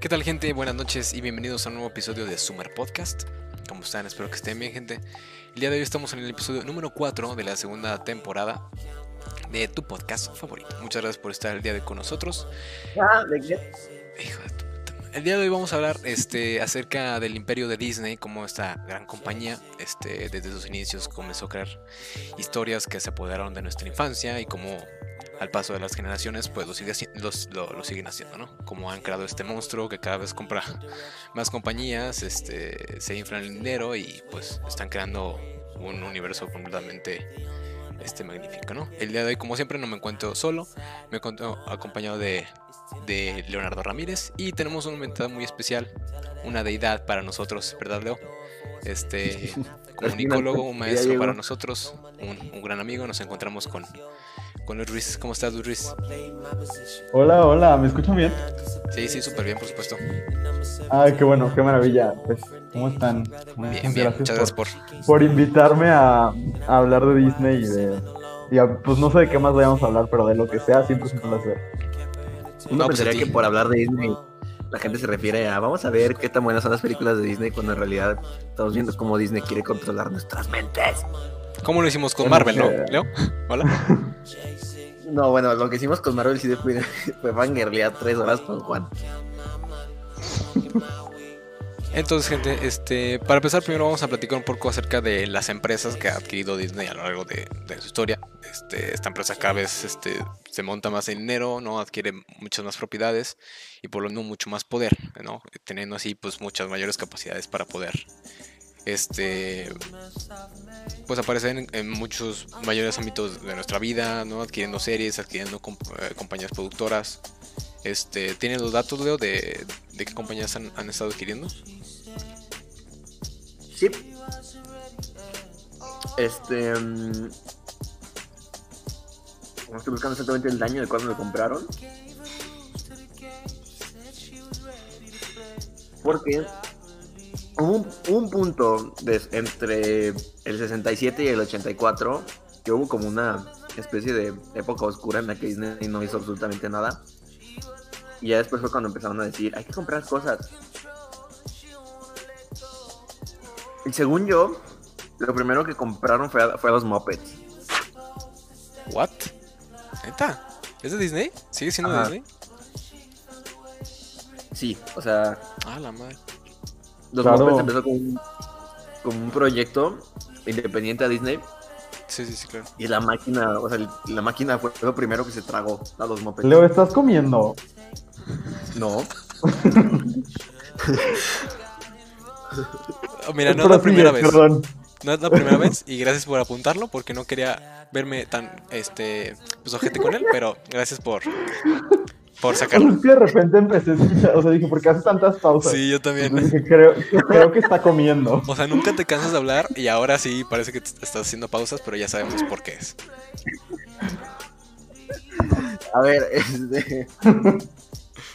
¿Qué tal gente? Buenas noches y bienvenidos a un nuevo episodio de Summer Podcast. ¿Cómo están? Espero que estén bien gente. El día de hoy estamos en el episodio número 4 de la segunda temporada de tu podcast favorito. Muchas gracias por estar el día de hoy con nosotros. Ah, ¿de qué? Hijo de tu puta. El día de hoy vamos a hablar este, acerca del imperio de Disney, cómo esta gran compañía este, desde sus inicios comenzó a crear historias que se apoderaron de nuestra infancia y cómo al paso de las generaciones pues lo, sigue los- lo- lo siguen haciendo, ¿no? Como han creado este monstruo que cada vez compra más compañías, este, se inflan el dinero y pues están creando un universo completamente este, magnífico, ¿no? El día de hoy, como siempre, no me encuentro solo, me encuentro acompañado de, de Leonardo Ramírez y tenemos un invitado muy especial, una deidad para nosotros, ¿verdad, Leo? Este comunicólogo, un maestro para nosotros, un, un gran amigo. Nos encontramos con, con Luis Ruiz. ¿Cómo estás, Luis Ruiz? Hola, hola, ¿me escuchan bien? Sí, sí, súper bien, por supuesto. Ay, qué bueno, qué maravilla. Pues, ¿cómo están? Muchas Bien, bien, muchas gracias por, por. por invitarme a, a hablar de Disney y de... y a- pues no sé de qué más vayamos a hablar, pero de lo que sea siempre es un placer. Uno No, pues pensaría ti. que por hablar de Disney la gente se refiere a vamos a ver qué tan buenas son las películas de Disney cuando en realidad estamos viendo cómo Disney quiere controlar nuestras mentes. ¿Cómo lo hicimos con Marvel, no? eh, Leo, hola. No, bueno, lo que hicimos con Marvel sí fue, fue fangirlear tres horas con Juan. Entonces, gente, este, para empezar, primero vamos a platicar un poco acerca de las empresas que ha adquirido Disney a lo largo de, de su historia. Este, esta empresa cada vez este, se monta más en dinero, ¿no? Adquiere muchas más propiedades y por lo tanto mucho más poder, ¿no? Teniendo así pues muchas mayores capacidades para poder este pues aparecer en, muchos mayores ámbitos de nuestra vida, ¿no? Adquiriendo series, adquiriendo eh, compañías productoras. Este, ¿tienen los datos, Leo, de, qué compañías han, estado adquiriendo? Sí. Este. no estoy buscando exactamente el año de cuando lo compraron. Porque hubo un, un punto de- entre el 67 y el 84 que hubo como una especie de época oscura en la que Disney no hizo absolutamente nada. Y ya después fue cuando empezaron a decir, hay que comprar cosas. Y según yo, lo primero que compraron fue a, fue a los Muppets. ¿What? ¿Neta? ¿Es de Disney? ¿Sigue siendo de Ajá. Disney? Sí, o sea, Ah, la madre. Los Claro. Muppets empezó como un, como un proyecto independiente a Disney. Sí, sí, sí, claro. Y la máquina, o sea, la máquina fue lo primero que se tragó a los Muppets. Leo, ¿estás comiendo? No, Oh, mira, no es la primera vez. Perdón. No es la primera vez y gracias por apuntarlo porque no quería verme tan, este, pues ojete con él, pero gracias por, por O sea, que de repente empecé a escuchar, o sea, dije, ¿por qué hace tantas pausas? Sí, yo también. dije, creo, creo que está comiendo. O sea, nunca te cansas de hablar y ahora sí parece que estás haciendo pausas, pero ya sabemos por qué es. a ver, este...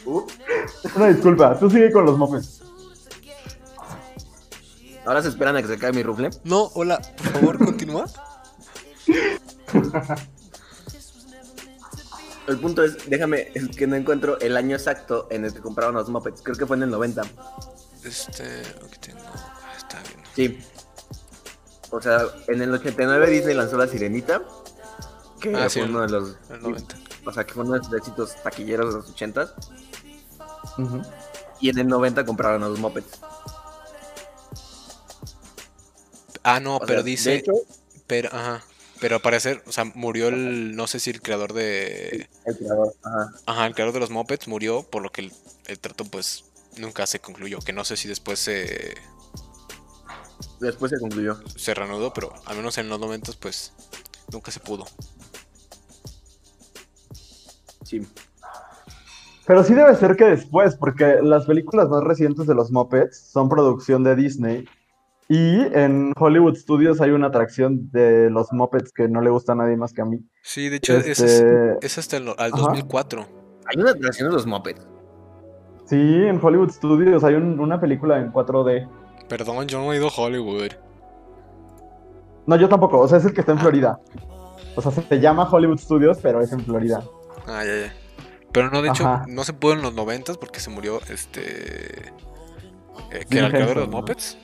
Uh, Una disculpa, tú sigue con los Muppets. ahora se esperan a que se acabe mi rufle. No, hola, por favor, continúa. El punto es, déjame, es que no encuentro el año exacto en el que compraron los Muppets. Creo que fue en el 90. Este, aquí tengo, ah, está bien. Sí. O sea, en el 89 Disney lanzó La Sirenita. Que Ah, sí, fue el- uno de los... El 90. O sea, que fue uno de los éxitos taquilleros de los 80 Ujú. Y en el 90 compraron a los Muppets. Ah, no, O pero sea, dice, De hecho, pero, ajá, pero al parecer, o sea, murió el, no sé si el creador de, el creador. Ajá. Ajá, el creador de los Muppets murió, por lo que el, el trato pues nunca se concluyó. Que no sé si después se, Después se concluyó. se reanudó, pero al menos en los momentos pues nunca se pudo. Sí. Pero sí debe ser que después, porque las películas más recientes de los Muppets son producción de Disney. Y en Hollywood Studios hay una atracción de los Muppets que no le gusta a nadie más que a mí. Sí, de hecho, ese es, Este, es hasta el, al Ajá. 2004. Hay una atracción de los Muppets. Sí, en Hollywood Studios hay un- una película en 4D. Perdón, yo no he ido a Hollywood. No, yo tampoco, o sea, es el que está en Ah. Florida. O sea, se llama Hollywood Studios, pero es en Florida. Ah, ya, ya. Pero no, de hecho, Ajá. no se pudo en los noventas porque se murió este. eh, que era el creador de los. Muppets.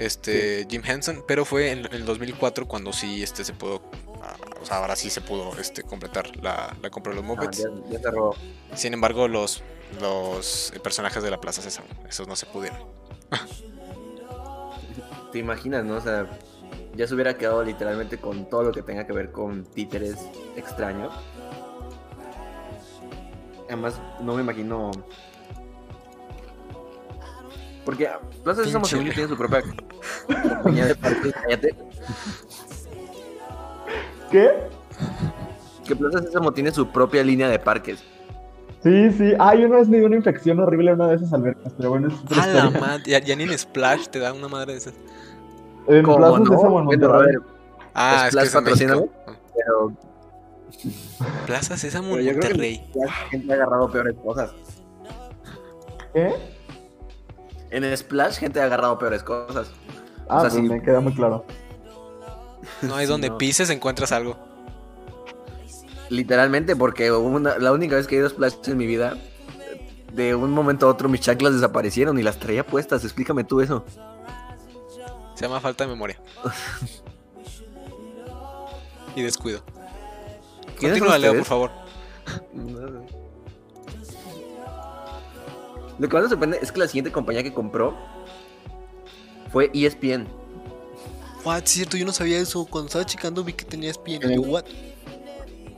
Este, Jim Henson, pero fue en, en el 2004 cuando sí este, se pudo. ah, O sea, ahora sí se pudo este, completar la, la compra de los Ah, Muppets. ya, ya cerró. Sin embargo, los, los personajes de la Plaza Sésamo, esos no se pudieron. ¿Te imaginas, no? O sea, ya se hubiera quedado literalmente con todo lo que tenga que ver con títeres extraños. Además, no me imagino. Porque Plaza Sésamo según yo, tiene su propia compañía de parques. Cállate. ¿Qué? Que Plaza Sésamo tiene su propia línea de parques. Sí, sí. Ay, una vez me dio una infección horrible en una de esas albercas, pero bueno, es otra la madre, ya, ya ni en Splash te da una madre de esas. En ¿Cómo Plaza no? Sésamo en Monterrey. Ah, Splash es México. pero Plaza Sésamo en yo creo que Monterrey. la gente ha agarrado peores cosas. ¿Qué? En Splash, gente ha agarrado peores cosas. Ah, O sea, pues sí. me queda muy claro. No hay Sí, donde no. pises encuentras algo. Literalmente, porque una- la única vez que he ido a Splash en mi vida, de un momento a otro mis chanclas desaparecieron y las traía puestas. Explícame tú eso. Se llama falta de memoria. y descuido. ¿Quiénes son Continúa, Leo, por favor. Lo que más me sorprende es que la siguiente compañía que compró fue ESPN. What, es cierto, yo no sabía eso. Cuando estaba checando vi que tenía ESPN. En el- what?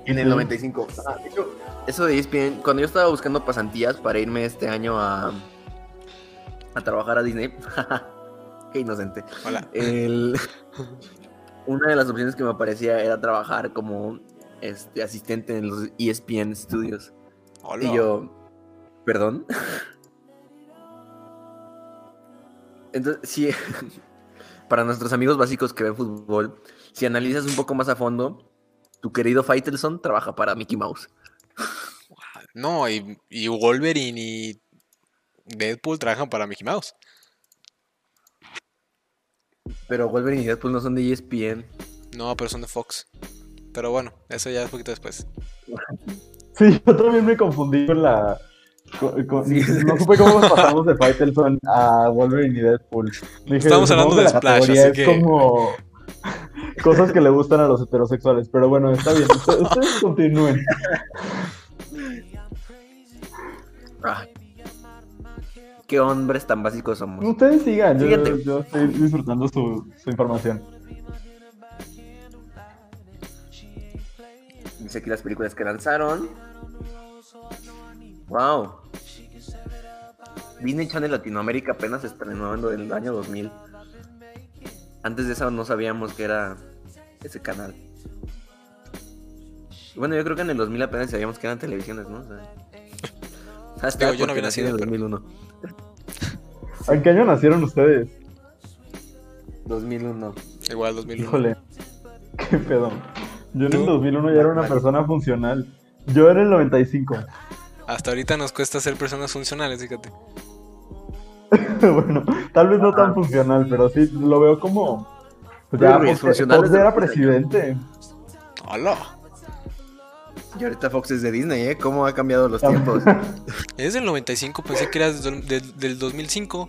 En el Sí. 95. Ah, de hecho, eso de ESPN, cuando yo estaba buscando pasantías para irme este año a, a trabajar a Disney, qué inocente. Hola. El- una de las opciones que me aparecía era trabajar como este, asistente en los ESPN Studios. Hola. Y yo, ¿perdón? Entonces, sí, para nuestros amigos básicos que ven fútbol, si analizas un poco más a fondo, tu querido Faitelson trabaja para Mickey Mouse. No, y, y Wolverine y Deadpool trabajan para Mickey Mouse. Pero Wolverine y Deadpool no son de ESPN. No, pero son de Fox. Pero bueno, eso ya es poquito después. Sí, yo también me confundí con la. Con- con- Sí. No supe cómo nos pasamos de Faitelson a Wolverine y Deadpool. Dije, Estamos hablando de la Splash, categoría así es que- como cosas que le gustan a los heterosexuales. Pero bueno, está bien. Usted- Ustedes continúen. Ah. Qué hombres tan básicos somos. Ustedes sigan. Yo, estoy disfrutando su, su información. Dice aquí las películas que lanzaron. Wow. Disney Channel Latinoamérica apenas se estrenó en el año 2000. Antes de eso no sabíamos que era ese canal. Bueno, yo creo que en el 2000 apenas sabíamos que eran televisiones, ¿no? O sea, hasta Digo, yo no había nací en el nacido, 2001. ¿En qué año nacieron ustedes? 2001. Igual 2001. Híjole. Qué pedo. Yo en el ¿Tú? 2001 ya era una persona funcional. Yo en el 95. Hasta ahorita nos cuesta ser personas funcionales, fíjate. bueno, tal vez no tan funcional, pero sí lo veo como. Pues ya, Luis, Fox, funcionales Fox era presidente. Hola. Y ahorita Fox es de Disney, ¿eh? ¿Cómo ha cambiado los tiempos? Es del 95, pensé que eras del, del- del 2005.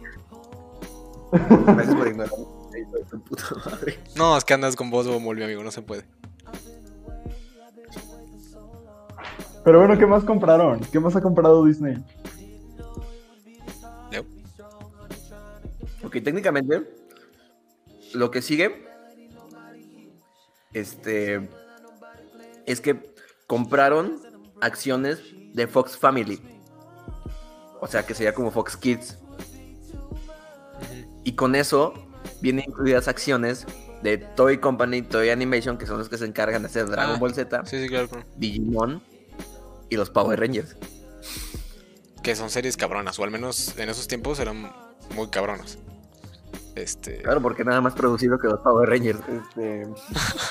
Gracias por ignorarme. Hijo de tu puta madre. No, es que andas con voz mi amigo, no se puede. Pero bueno, ¿qué más compraron? ¿Qué más ha comprado Disney? Leo. Ok, técnicamente, lo que sigue, este, es que compraron acciones de Fox Family. O sea, que sería como Fox Kids. Y con eso vienen incluidas acciones de Toy Company, Toy Animation, que son los que se encargan de hacer Dragon Ah, Ball Z, Sí, sí, claro. Digimon y los Power Rangers. Que son series cabronas, o al menos en esos tiempos eran muy cabronas. Este. Claro, porque nada más producido que los Power Rangers. Este,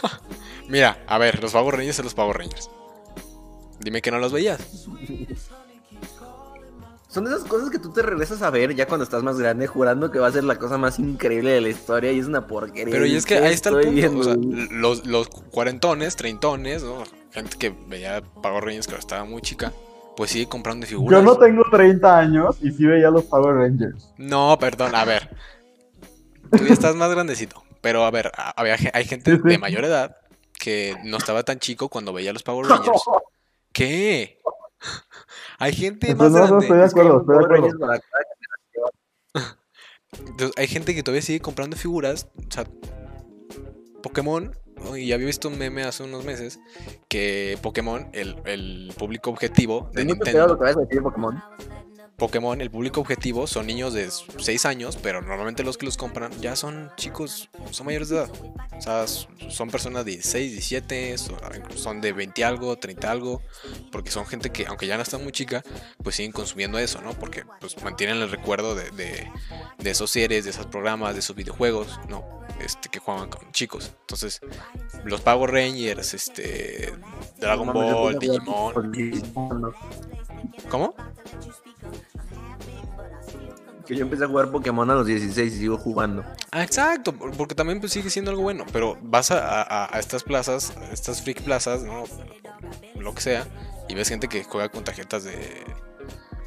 Mira, a ver, los Power Rangers son los Power Rangers. Dime que no los veías. Son de esas cosas que tú te regresas a ver ya cuando estás más grande, jurando que va a ser la cosa más increíble de la historia y es una porquería. Pero y es que ¿Qué ahí está el punto. o sea, los, los cuarentones, treintones, ¿no? Gente que veía Power Rangers que estaba muy chica. pues sigue comprando figuras. Yo no tengo 30 años y sí veía los Power Rangers. No, perdón, a ver. Tú ya estás más grandecito. Pero a ver, a- había hay gente Sí, sí. de mayor edad que no estaba tan chico cuando veía los Power Rangers. ¿Qué? Hay gente más Entonces, no, no, grande. estoy de acuerdo, estoy de acuerdo. Entonces, hay gente que todavía sigue comprando figuras. O sea, Pokémon. ¿no? Y había visto un meme hace unos meses que Pokémon, el, el público objetivo de Nintendo, lo que vas a decir de Pokémon. Pokémon, el público objetivo son niños de 6 años, pero normalmente los que los compran ya son chicos, son mayores de edad. O sea, son personas de 16, 17, so- son de 20 algo, 30 algo, porque son gente que, aunque ya no está muy chica, pues siguen consumiendo eso, ¿no? Porque pues mantienen el recuerdo de, de, de esos series, de esos programas, de esos videojuegos, ¿no? Este, que jugaban con chicos. Entonces, los Power Rangers, este, Dragon Ball, Digimon. ¿Cómo? Que yo empecé a jugar Pokémon a los 16 y sigo jugando. Ah, exacto, por- porque también pues, sigue siendo algo bueno, pero vas a, estas plazas, a estas freak plazas, ¿no? Lo que sea, y ves gente que juega con tarjetas de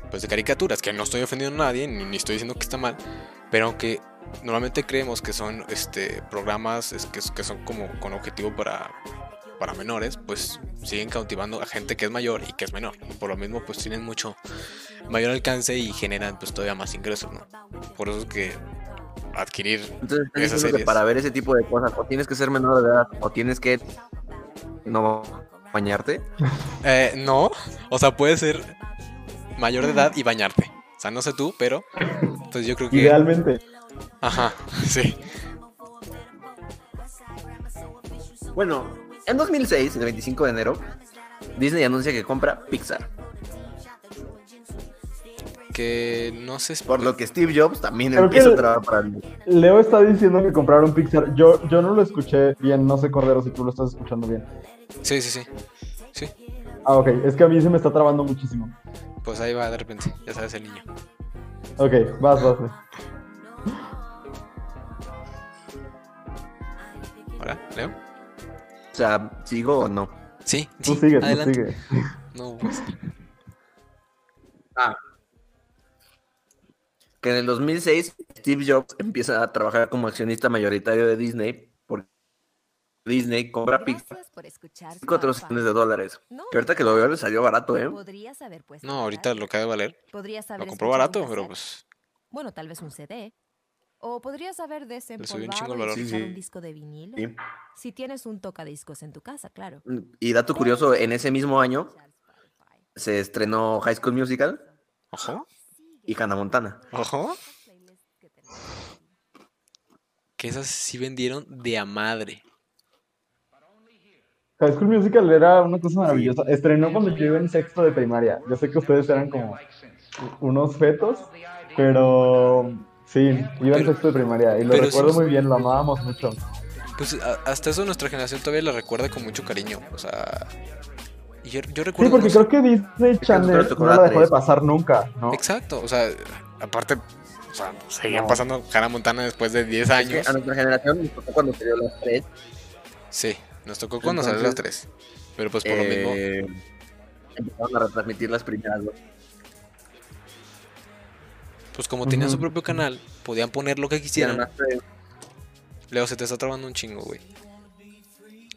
pues de caricaturas, que no estoy ofendiendo a nadie, ni, estoy diciendo que está mal, pero aunque normalmente creemos que son este programas que son como con objetivo para, para menores, pues siguen cautivando a gente que es mayor y que es menor. Y por lo mismo, pues tienen mucho mayor alcance y generan pues todavía más ingresos, ¿no? Por eso es que adquirir Entonces, Esas diciendo que series. para ver ese tipo de cosas, o tienes que ser menor de edad, o tienes que no bañarte. Eh, no, o sea, puede ser mayor de edad y bañarte. O sea, no sé tú, pero pues yo creo que... Idealmente. Ajá, sí. Bueno, en 2006, el 25 de enero, Disney anuncia que compra Pixar. Que no sé... Por lo que Steve Jobs también Creo empieza a trabajar para mí. Leo está diciendo que compraron Pixar. Yo, yo no lo escuché bien, no sé Cordero si tú lo estás escuchando bien. Sí, sí, sí. Sí, Ah, ok, es que a mí se me está trabando muchísimo. pues ahí va de repente, ya sabes el niño. Ok, vas, vas. vas. ¿Hola, Leo? O sea, ¿sigo o no? Sí, Tú sí, sigue, tú adelante. sigue. No, pues, Ah. Que en el 2006 Steve Jobs empieza a trabajar como accionista mayoritario de Disney porque Disney compra Pixar Gracias por escuchar 4 Spotify. millones de dólares. No, Que ahorita que lo veo le salió barato, ¿eh? haber no, ahorita lo que ha de valer. Lo compró barato, pero pues... Bueno, tal vez un CD. O podrías haber un desempolvado valor. Sí, sí. un disco de vinilo. Sí. Si tienes un tocadiscos en tu casa, claro. Y dato curioso, en ese mismo año se estrenó High School Musical Ojo, y Hannah Montana. ojo. Que esas sí vendieron de a madre. High School Musical era una cosa maravillosa. Estrenó cuando yo iba en sexto de primaria. Yo sé que ustedes eran como unos fetos, pero sí, iba en sexto de primaria y lo recuerdo sí- muy bien, lo amábamos mucho. Pues a- hasta eso nuestra generación todavía la recuerda con mucho cariño. O sea... y Yo, yo Sí, recuerdo... porque no sé- creo que Disney Channel no la dejó de pasar nunca, ¿no? Exacto, o sea, aparte, o sea, seguían No. pasando Hannah Montana después de 10 Es que años. a nuestra generación nos tocó cuando dio las tres. Sí, nos tocó cuando salió las Entonces, 3. Pero pues por lo mismo, eh, empezaron a retransmitir las primeras dos. Pues como tenían su propio canal, podían poner lo que quisieran. además, eh, Leo, se te está trabando un chingo, güey.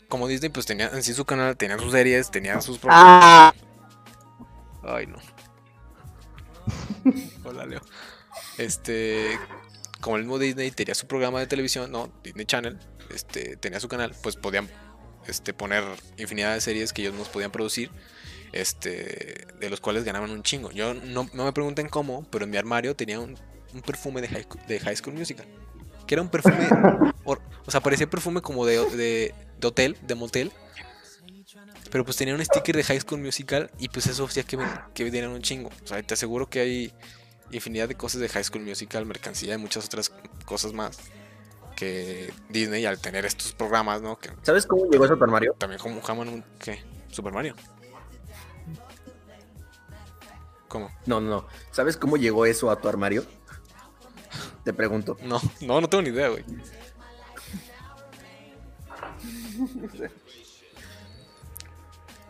Como Disney, pues tenía en sí su canal, tenían sus series, tenían sus propios... ¡Ah! Ay, no. Hola, Leo. Este, como el mismo Disney tenía su programa de televisión, no, Disney Channel, este, tenía su canal, pues podían este, poner infinidad de series que ellos nos podían producir, este, de los cuales ganaban un chingo. Yo no, no me pregunten cómo, pero en mi armario tenía un, un perfume de high, School- de high School Musical. Que era un perfume, or- o sea, parecía perfume como de, de, de hotel, de motel. Pero pues tenía un sticker de High School Musical y pues eso hacía que, que vendieran un chingo. O sea, te aseguro que hay infinidad de cosas de High School Musical, mercancía y muchas otras cosas más. Que Disney al tener estos programas, ¿no? Que ¿Sabes cómo llegó eso a tu armario? también como un... ¿Qué? Super Mario. ¿Cómo? No, no, no. ¿Sabes cómo llegó eso a tu armario? Te pregunto. No, no, no tengo ni idea, güey.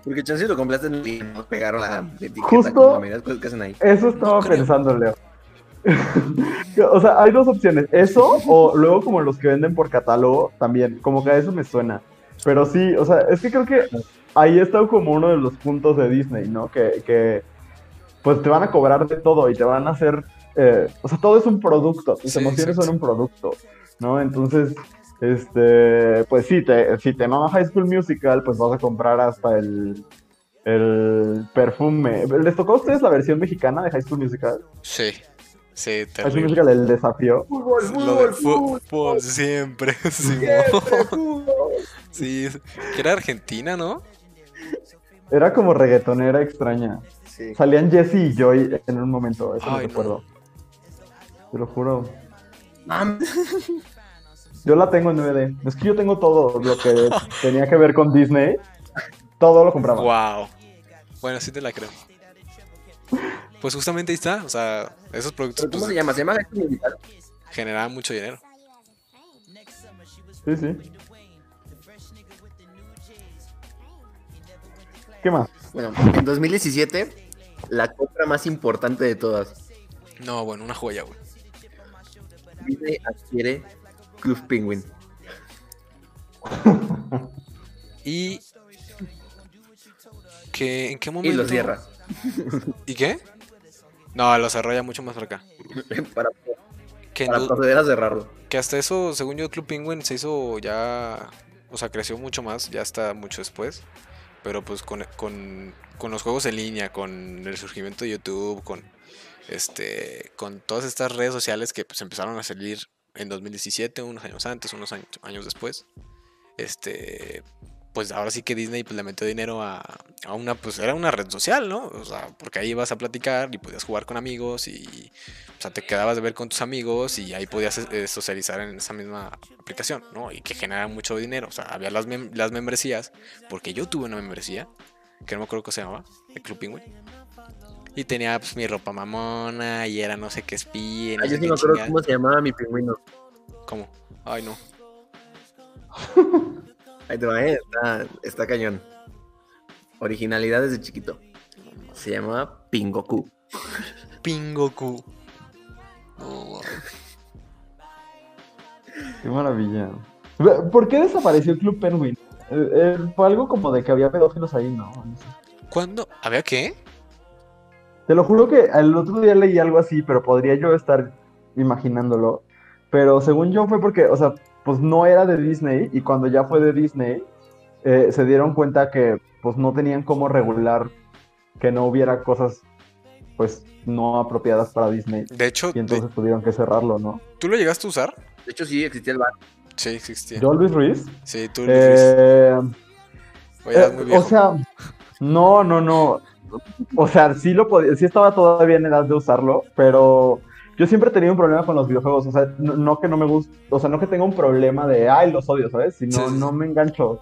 Porque chance lo compraste en y nos pegaron la etiqueta. Justo- como la mayoría de las cosas que hacen ahí. Eso estaba No pensando, Leo. o sea, hay dos opciones. Eso o luego como los que venden por catálogo también. Como que a eso me suena. Pero sí, o sea, es que creo que ahí está como uno de los puntos de Disney, ¿no? Que, que pues te van a cobrar de todo y te van a hacer... eh, o sea, todo es un producto. Tus Sí, emociones exacto. son un producto, ¿no? Entonces, este, pues sí, te, si te mama High School Musical, pues vas a comprar hasta el... El perfume. ¿Les tocó a ustedes la versión mexicana de High School Musical? Sí, sí, High School. Musical, el desafío. Lo de fútbol siempre, Simón. Sí, que era Argentina, ¿no? Era como reggaetonera extraña. Sí. Salían Jesse y Joy en un momento, eso Ay, no. recuerdo. Te lo juro. Mam, Yo la tengo en DVD. Es que yo tengo todo lo que tenía que ver con Disney. Todo lo compraba. Wow. Bueno, sí te la creo. Pues justamente ahí está, o sea, esos productos ¿Pero ¿Cómo pues, se llama? ¿Se llama generaban mucho dinero. Sí, sí. ¿Qué más? Bueno, en 2017, la compra más importante de todas. No, bueno, una joya, güey. Disney adquiere Club Penguin. Y que en qué Y momento lo cierra. ¿Y qué? No, lo cerró ya mucho más para acá. para, Que, para no- proceder a cerrarlo. que hasta eso, según yo, Club Penguin se hizo ya, o sea, creció mucho más, ya está mucho después. Pero pues con, con, con los juegos en línea, con el surgimiento de YouTube, con este, con todas estas redes sociales que pues empezaron a salir en 2017, unos años antes, unos años, años después. Este, pues ahora sí que Disney pues, le metió dinero a, a una, pues era una red social, ¿no? O sea, porque ahí ibas a platicar y podías jugar con amigos y, o sea, te quedabas de ver con tus amigos y ahí podías eh, socializar en esa misma aplicación, ¿no? Y que genera mucho dinero. O sea, había las, las membresías, porque yo tuve una membresía, que no me acuerdo cómo se llamaba, de Club Penguin. Y tenía pues mi ropa mamona y era no sé qué espía. no Ah, yo sí me acuerdo chingada. cómo se llamaba mi pingüino. ¿Cómo? Ay, no. Ahí te va, ¿eh? Está, está cañón. Originalidad desde chiquito. Se llamaba Pingoku. Pingoku. No, Qué maravilla. ¿Por qué desapareció el Club Penguin? Eh, eh, fue algo como de que había pedófilos ahí, ¿no? ¿Cuándo? ¿Había qué? Te lo juro que el otro día leí algo así, pero podría yo estar imaginándolo. Pero según yo fue porque, o sea, pues no era de Disney y cuando ya fue de Disney, eh, se dieron cuenta que pues no tenían cómo regular que no hubiera cosas pues no apropiadas para Disney. De hecho, Y de- entonces tuvieron que cerrarlo, ¿no? ¿tú lo llegaste a usar? De hecho, sí existía el bar. Sí, existía. Yo, Luis Ruiz. Sí, tú lo hiciste. eh, Oye, Eh, muy viejo. O sea, no, no, no. O sea, sí lo podía, sí estaba todavía en edad de usarlo, pero yo siempre he tenido un problema con los videojuegos. O sea, no, no que no me guste, o sea, no que tenga un problema de, ay, los odio, ¿sabes? Sino sí. no me engancho.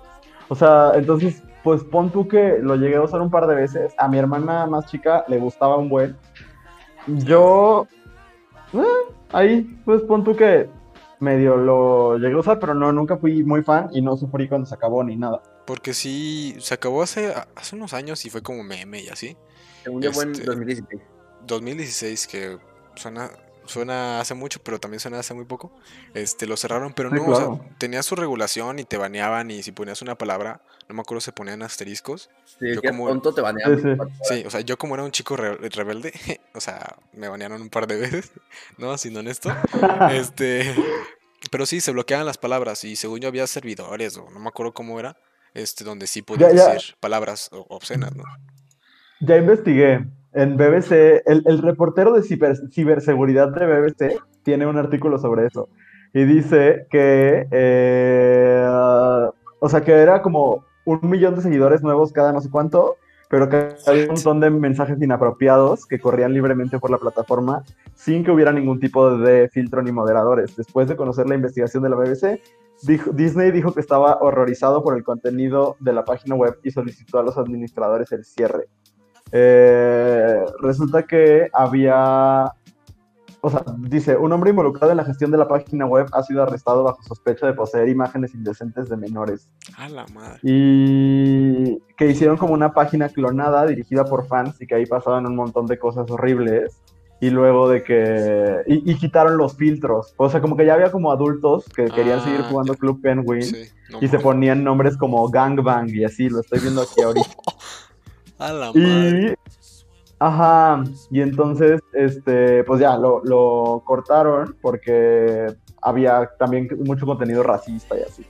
O sea, entonces, pues pon tú que lo llegué a usar un par de veces. A mi hermana más chica le gustaba un buen. Yo, eh, ahí, pues pon tú que medio lo llegué a usar, pero no, nunca fui muy fan y no sufrí cuando se acabó ni nada. Porque sí, se acabó hace, hace unos años y fue como meme y así. Según yo fue en Este- 2016. 2016, que suena, suena hace mucho, pero también suena hace muy poco. Este, lo cerraron, pero Sí, no, o sea, claro. tenía su regulación y te baneaban y si ponías una palabra, no me acuerdo, se ponían asteriscos. Si yo como- tonto, te baneaban. Sí, sí. Sí, o sea, yo como era un chico re- rebelde, o sea, me banearon un par de veces, ¿no? Siendo honesto. Este, pero sí, se bloqueaban las palabras y según yo había servidores o no me acuerdo cómo era, este, donde sí podías ya. decir palabras obscenas, ¿no? Ya investigué. En BBC, el, el reportero de ciber- ciberseguridad de BBC tiene un artículo sobre eso. Y dice que, eh, o sea, que era como un millón de seguidores nuevos cada no sé cuánto, pero que había un montón de mensajes inapropiados que corrían libremente por la plataforma sin que hubiera ningún tipo de filtro ni moderadores. Después de conocer la investigación de la BBC, Disney dijo que estaba horrorizado por el contenido de la página web y solicitó a los administradores el cierre. Eh, resulta que había, o sea, dice, un hombre involucrado en la gestión de la página web ha sido arrestado bajo sospecha de poseer imágenes indecentes de menores. A la madre. Y que hicieron como una página clonada dirigida por fans y que ahí pasaban un montón de cosas horribles. Y luego de que... Y, y quitaron los filtros. O sea, como que ya había como adultos que querían Ah, seguir jugando ya. Club Penguin. Sí, no y se ponían nombres como Gangbang y así, lo estoy viendo aquí ahorita. A la madre. Y, ajá, y entonces, este, pues ya, lo, lo cortaron porque había también mucho contenido racista y así.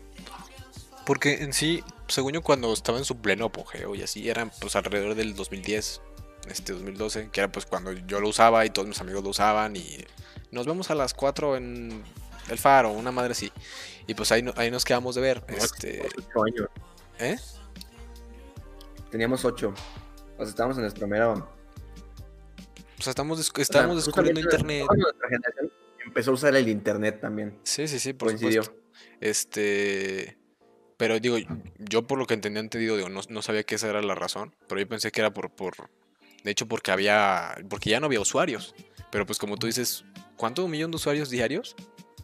Porque en sí, según yo, cuando estaba en su pleno apogeo y así, eran pues alrededor del 2010, este 2012, que era pues cuando yo lo usaba y todos mis amigos lo usaban y nos vemos a las 4 en el faro, una madre así. Y pues ahí, no- ahí nos quedamos de ver. Este, Ocho años. ¿Eh? Teníamos ocho. O sea, estábamos en nuestra mera. O sea, estamos, estábamos descubriendo internet. Nuestra generación empezó a usar el internet también. Sí, sí, sí, por Coincidió. supuesto. Este. Pero digo, yo por lo que entendía entendido, digo, no, no sabía que esa era la razón. Pero yo pensé que era por, por. De hecho, porque había. Porque ya no había usuarios. Pero pues como tú dices, ¿cuánto? ¿Un millón de usuarios diarios?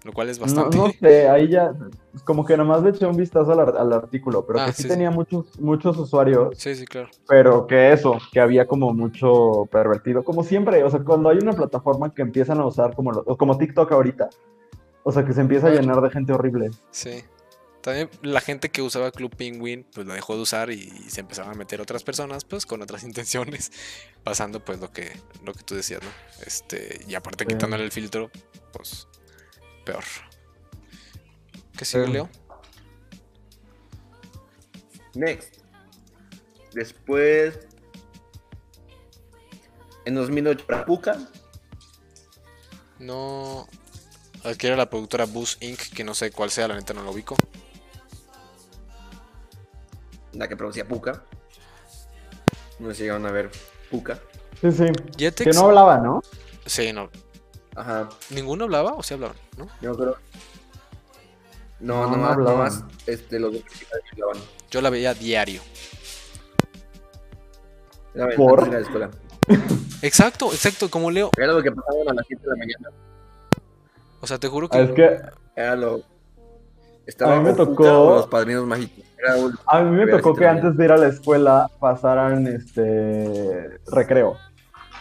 Lo cual es No, bastante. no sé, ahí ya, como que nomás le eché un vistazo al, ar- al artículo, pero Ah, que sí, sí, sí. tenía muchos, muchos usuarios, Sí, sí, claro. pero que eso, que había como mucho pervertido, como siempre, o sea, cuando hay una plataforma que empiezan a usar como, lo- como TikTok ahorita, o sea, que se empieza a llenar de gente horrible. Sí. También la gente que usaba Club Penguin, pues la dejó de usar y, se empezaban a meter otras personas, pues con otras intenciones, pasando pues lo que, lo que tú decías, ¿no? Este, y aparte quitándole el filtro, pues peor. ¿Qué sigue, Sí. Leo? Next. Después. En 2008 para Puka. No. Adquiere la productora Boost Inc., que no sé cuál sea, la neta no lo ubico. La que producía Puka. No sé si llegaron a ver Puka. Sí, sí, Jetix. que no hablaba, ¿no? Sí, no. Ajá. ¿Ninguno hablaba o sí hablaban? ¿No? Yo creo. No, No, no hablaban. nomás este, los dos hablaban. Yo la veía diario. Era ¿Por? la escuela. Exacto, exacto, como Leo. Era lo que pasaban a las 7 de la mañana. O sea, te juro Ah, Es que. que Era lo. Estaba A mí me tocó- los padrinos mágicos. Un- a mí me tocó que antes de ir a la escuela pasaran este recreo.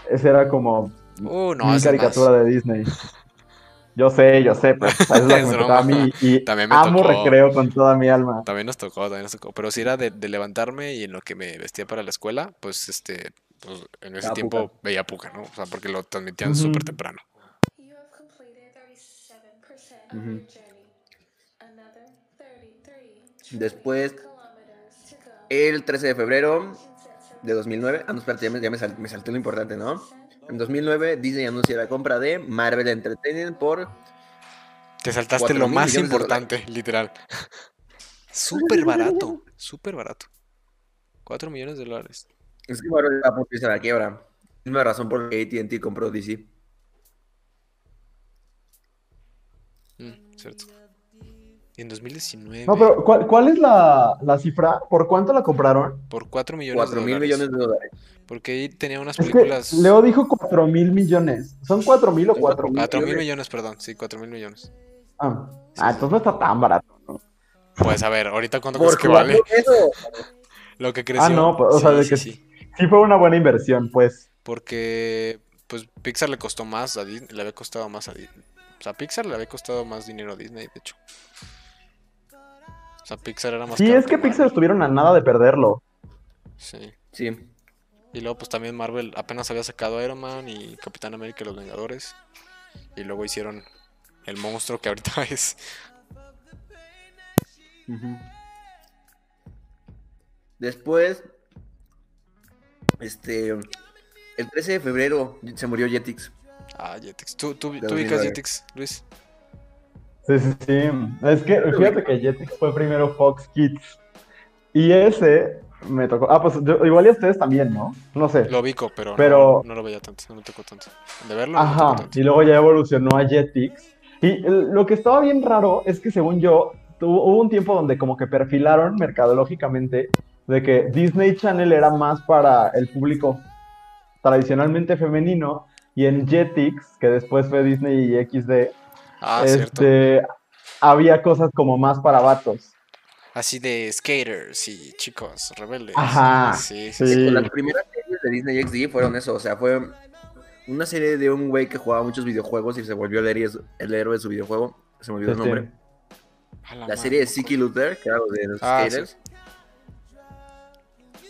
Ese era como Uh, no, mi caricatura más. de Disney. Yo sé, yo sé, pero esa es la que me broma. tocaba a mí y También me amo tocó. recreo con toda mi alma. También nos tocó, también nos tocó. Pero si era de, de levantarme y en lo que me vestía para la escuela, pues este. Pues, en ese Ah, tiempo Puka. veía Puka, ¿no? O sea, porque lo transmitían Ujú. súper temprano. You have completed 37% of Ujú. your journey. Another 33 Después, el 13 de febrero de 2009. Ah, no, espérate, ya me, ya me sal- me salté lo importante, ¿no? En 2009, Disney anuncia la compra de Marvel Entertainment por. Te saltaste lo más importante, literal. Súper barato, súper barato. 4 millones de dólares. Es que Marvel está a irse a la quiebra. Misma razón por la que ATT compró DC. Mm, cierto. En 2019, No, pero ¿cuál, cuál es la, la cifra? ¿Por cuánto la compraron? por 4 millones 4 de mil dólares. millones de dólares. Porque ahí tenía unas Es que películas. Leo dijo 4 mil millones. ¿Son 4 mil o Son 4 mil? 4 mil millones. perdón. Sí, 4 mil millones. Ah, Ah, entonces no está tan barato. ¿no? Pues a ver, ahorita cuánto crees que vale eso. lo que creció. Ah, no, pues, o sea, de sí, que- sí. Sí fue una buena inversión, pues. Porque pues Pixar le costó más a Disney, le había costado más a Disney. O sea, Pixar le había costado más dinero a Disney, de hecho. O sea, Pixar era más Sí, caro es que Pixar Marvel. estuvieron a nada de perderlo. Sí. Sí. Y luego pues también Marvel apenas había sacado Iron Man y Capitán América y los Vengadores. Y luego hicieron el monstruo que ahorita es. Después, este, el 13 de febrero se murió Jetix. Ah, Jetix. ¿Tú, tú, tú ubicas 2009. Jetix, Luis? Sí, sí, sí. Es que fíjate que Jetix fue primero Fox Kids. Y ese me tocó. Ah, pues yo- igual y a ustedes también, ¿no? No sé. Lo ubico, pero, Pero- No, no lo veía tanto, no me tocó tanto. De verlo, no me Ajá. tanto. Y luego ya evolucionó a Jetix. Y lo que estaba bien raro es que según yo, tuvo- hubo un tiempo donde como que perfilaron mercadológicamente de que Disney Channel era más para el público tradicionalmente femenino y en Jetix, que después fue Disney y XD, Ah, cierto. este, había cosas como más para vatos. Así de skaters y chicos rebeldes. Ajá, Sí, sí. Las primeras series de Disney XD fueron eso, o sea, fue una serie de un güey que jugaba muchos videojuegos y se volvió el héroe, el héroe de su videojuego. Se me olvidó el Sí, sí. nombre. A La serie de Siki Luther, que era lo de los Ah, skaters.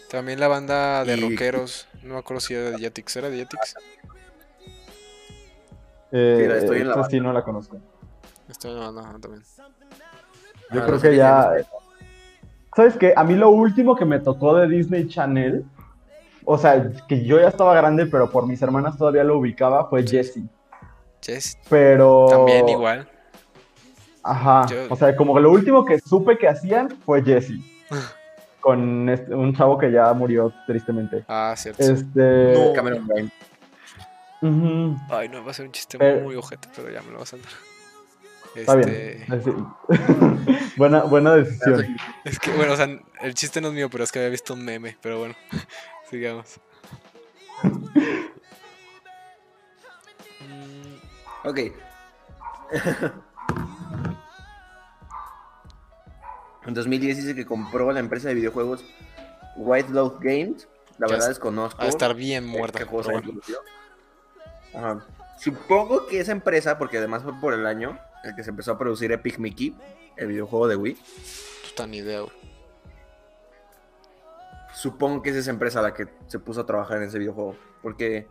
También la banda de Y- rockeros. No me acuerdo si era de Jetix. ¿Era de Jetix? Eh, Sí, la estoy en la esta sí no la conozco. No, no, también. Yo Ah, creo la que ya. de- ¿Sabes qué? A mí lo último que me tocó de Disney Channel, o sea, que yo ya estaba grande, pero por mis hermanas todavía lo ubicaba, fue Jessie. Jess, Pero. también igual. Ajá. Yo- O sea, como que lo último que supe que hacían fue Jessie. con este- un chavo que ya murió tristemente. Ah, cierto. sí. Este. No. Cameron Ay, no, va a ser un chiste Pero- muy ojete, pero ya me lo vas a saltar. Está Este, bien. Así- buena, buena decisión. Es que, bueno, o sea, el chiste no es mío, pero es que había visto un meme, pero bueno, sigamos. Mm, Ok. en 2010 dice que compró la empresa de videojuegos White Lotus Games. La Ya verdad es- desconozco. Ha de estar bien qué- muerta. qué hayan bueno. Ajá. Supongo que esa empresa, porque además fue por el año el que se empezó a producir Epic Mickey, el videojuego de Wii. Puta ni idea. Supongo que es esa empresa la que se puso a trabajar en ese videojuego. Porque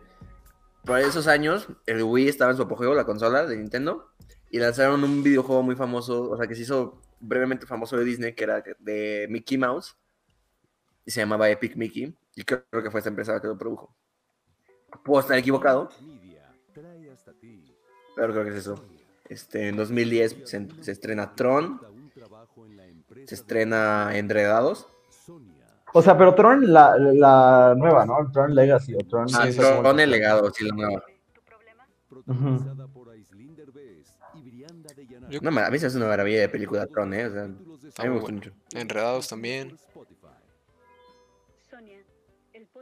por esos años, el Wii estaba en su apogeo, la consola de Nintendo. Y lanzaron un videojuego muy famoso, o sea, que se hizo brevemente famoso de Disney, que era de Mickey Mouse. Y se llamaba Epic Mickey. Y creo, creo que fue esta empresa la que lo produjo. Puedo estar equivocado, pero creo que es eso. Este, en 2010 se, se estrena Tron, se estrena Enredados. O sea, pero Tron, la, la nueva, ¿no? Tron Legacy o Tron. Ah, sí, sí. Tron el legado, sí, la nueva. No, a mí se hace una maravilla de película Tron, ¿eh? O sea, a mí me gustó bueno. mucho. Enredados también.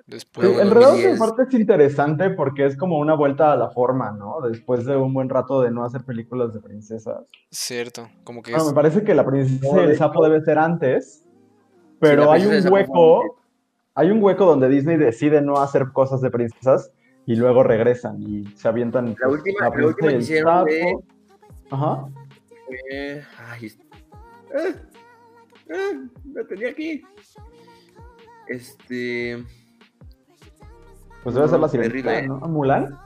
Después. Luego, Enredados 2010. en parte es interesante porque es como una vuelta a la forma, ¿no? Después de un buen rato de no hacer películas de princesas. Cierto, como que Bueno, es. me parece que la princesa No, y de el sapo debe ser antes, Sí, pero la hay el un hueco, hay un hueco donde Disney decide no hacer cosas de princesas y luego regresan y se avientan. La pues, última, la princesa última y que el hicieron de... Ajá. fue- Ay, es- ah, ah, la tenía aquí. Este... Pues debe ser la No, sirenita, terrible. ¿no? ¿Mulan?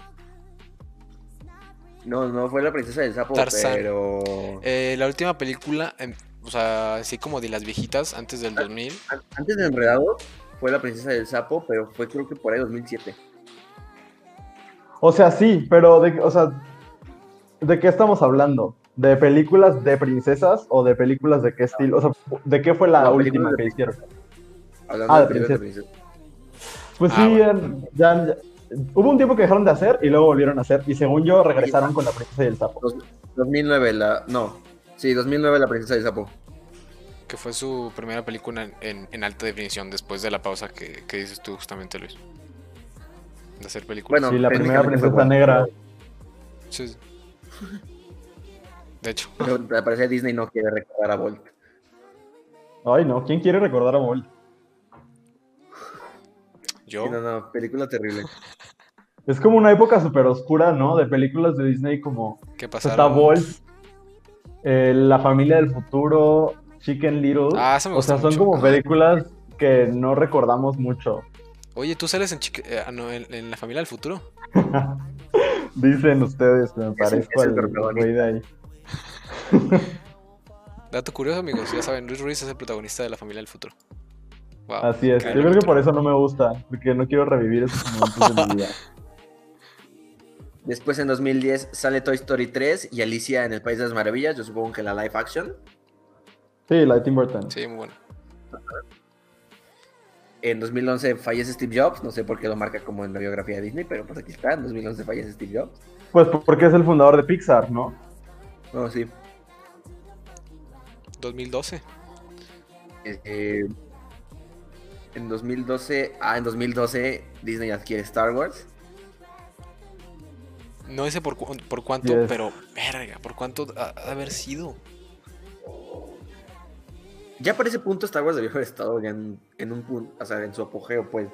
No, no fue la princesa del sapo, Tarzán. pero... Eh, la última película, em, o sea, así como de las viejitas, antes del 2000. an- Antes de Enredado fue la princesa del sapo, pero fue creo que por ahí 2007. O sea, sí, pero de, o sea, ¿de qué estamos hablando? ¿De películas de princesas o de películas de qué estilo? O sea, ¿de qué fue la No, última que hicieron? Hablando Ah, de de de princesa. Pues Ah, sí, bueno. ya, ya- hubo un tiempo que dejaron de hacer y luego volvieron a hacer. Y según yo, regresaron con la princesa y el sapo. Dos- 2009 la... No. Sí, 2009 la princesa del sapo. Que fue su primera película en, en- en alta definición después de la pausa que, que dices tú justamente, Luis. De hacer películas. Bueno, Sí, la primera fue princesa negra. Sí, sí. De hecho, Pero al parecer Disney no quiere recordar a Bolt. Ay, no, ¿quién quiere recordar a Bolt? Yo. Sí, no, no, película terrible. Es como una época súper oscura, ¿no? De películas de Disney como ¿Qué está eh, La familia del futuro, Chicken Little. Ah, me o sea, son mucho. como películas que no recordamos mucho. Oye, tú sales en, eh, ah, no, en, en La Familia del Futuro. Dicen ustedes que me parezco al güey de ahí. Dato curioso, amigos. Ya saben, Luis Ruiz es el protagonista de La Familia del Futuro. Wow, Así es. Yo creo que por eso no me gusta, porque no quiero revivir esos momentos de mi vida. Después en 2010 sale Toy Story 3 y Alicia en el País de las Maravillas. Yo supongo que la live action. Sí, la de Tim Burton. Sí, muy bueno. En 2011 fallece Steve Jobs. No sé por qué lo marca como en la biografía de Disney, pero pues aquí está. En 2011 fallece Steve Jobs. Pues porque es el fundador de Pixar, ¿no? No, sí. 2012. Eh, en 2012, ah, en 2012 Disney adquiere Star Wars. No sé por, cu- por cuánto, Yes. pero verga, por cuánto ha, haber sido. Ya para ese punto Star Wars debió haber estado ya en, en un punto, o sea, en su apogeo, pues.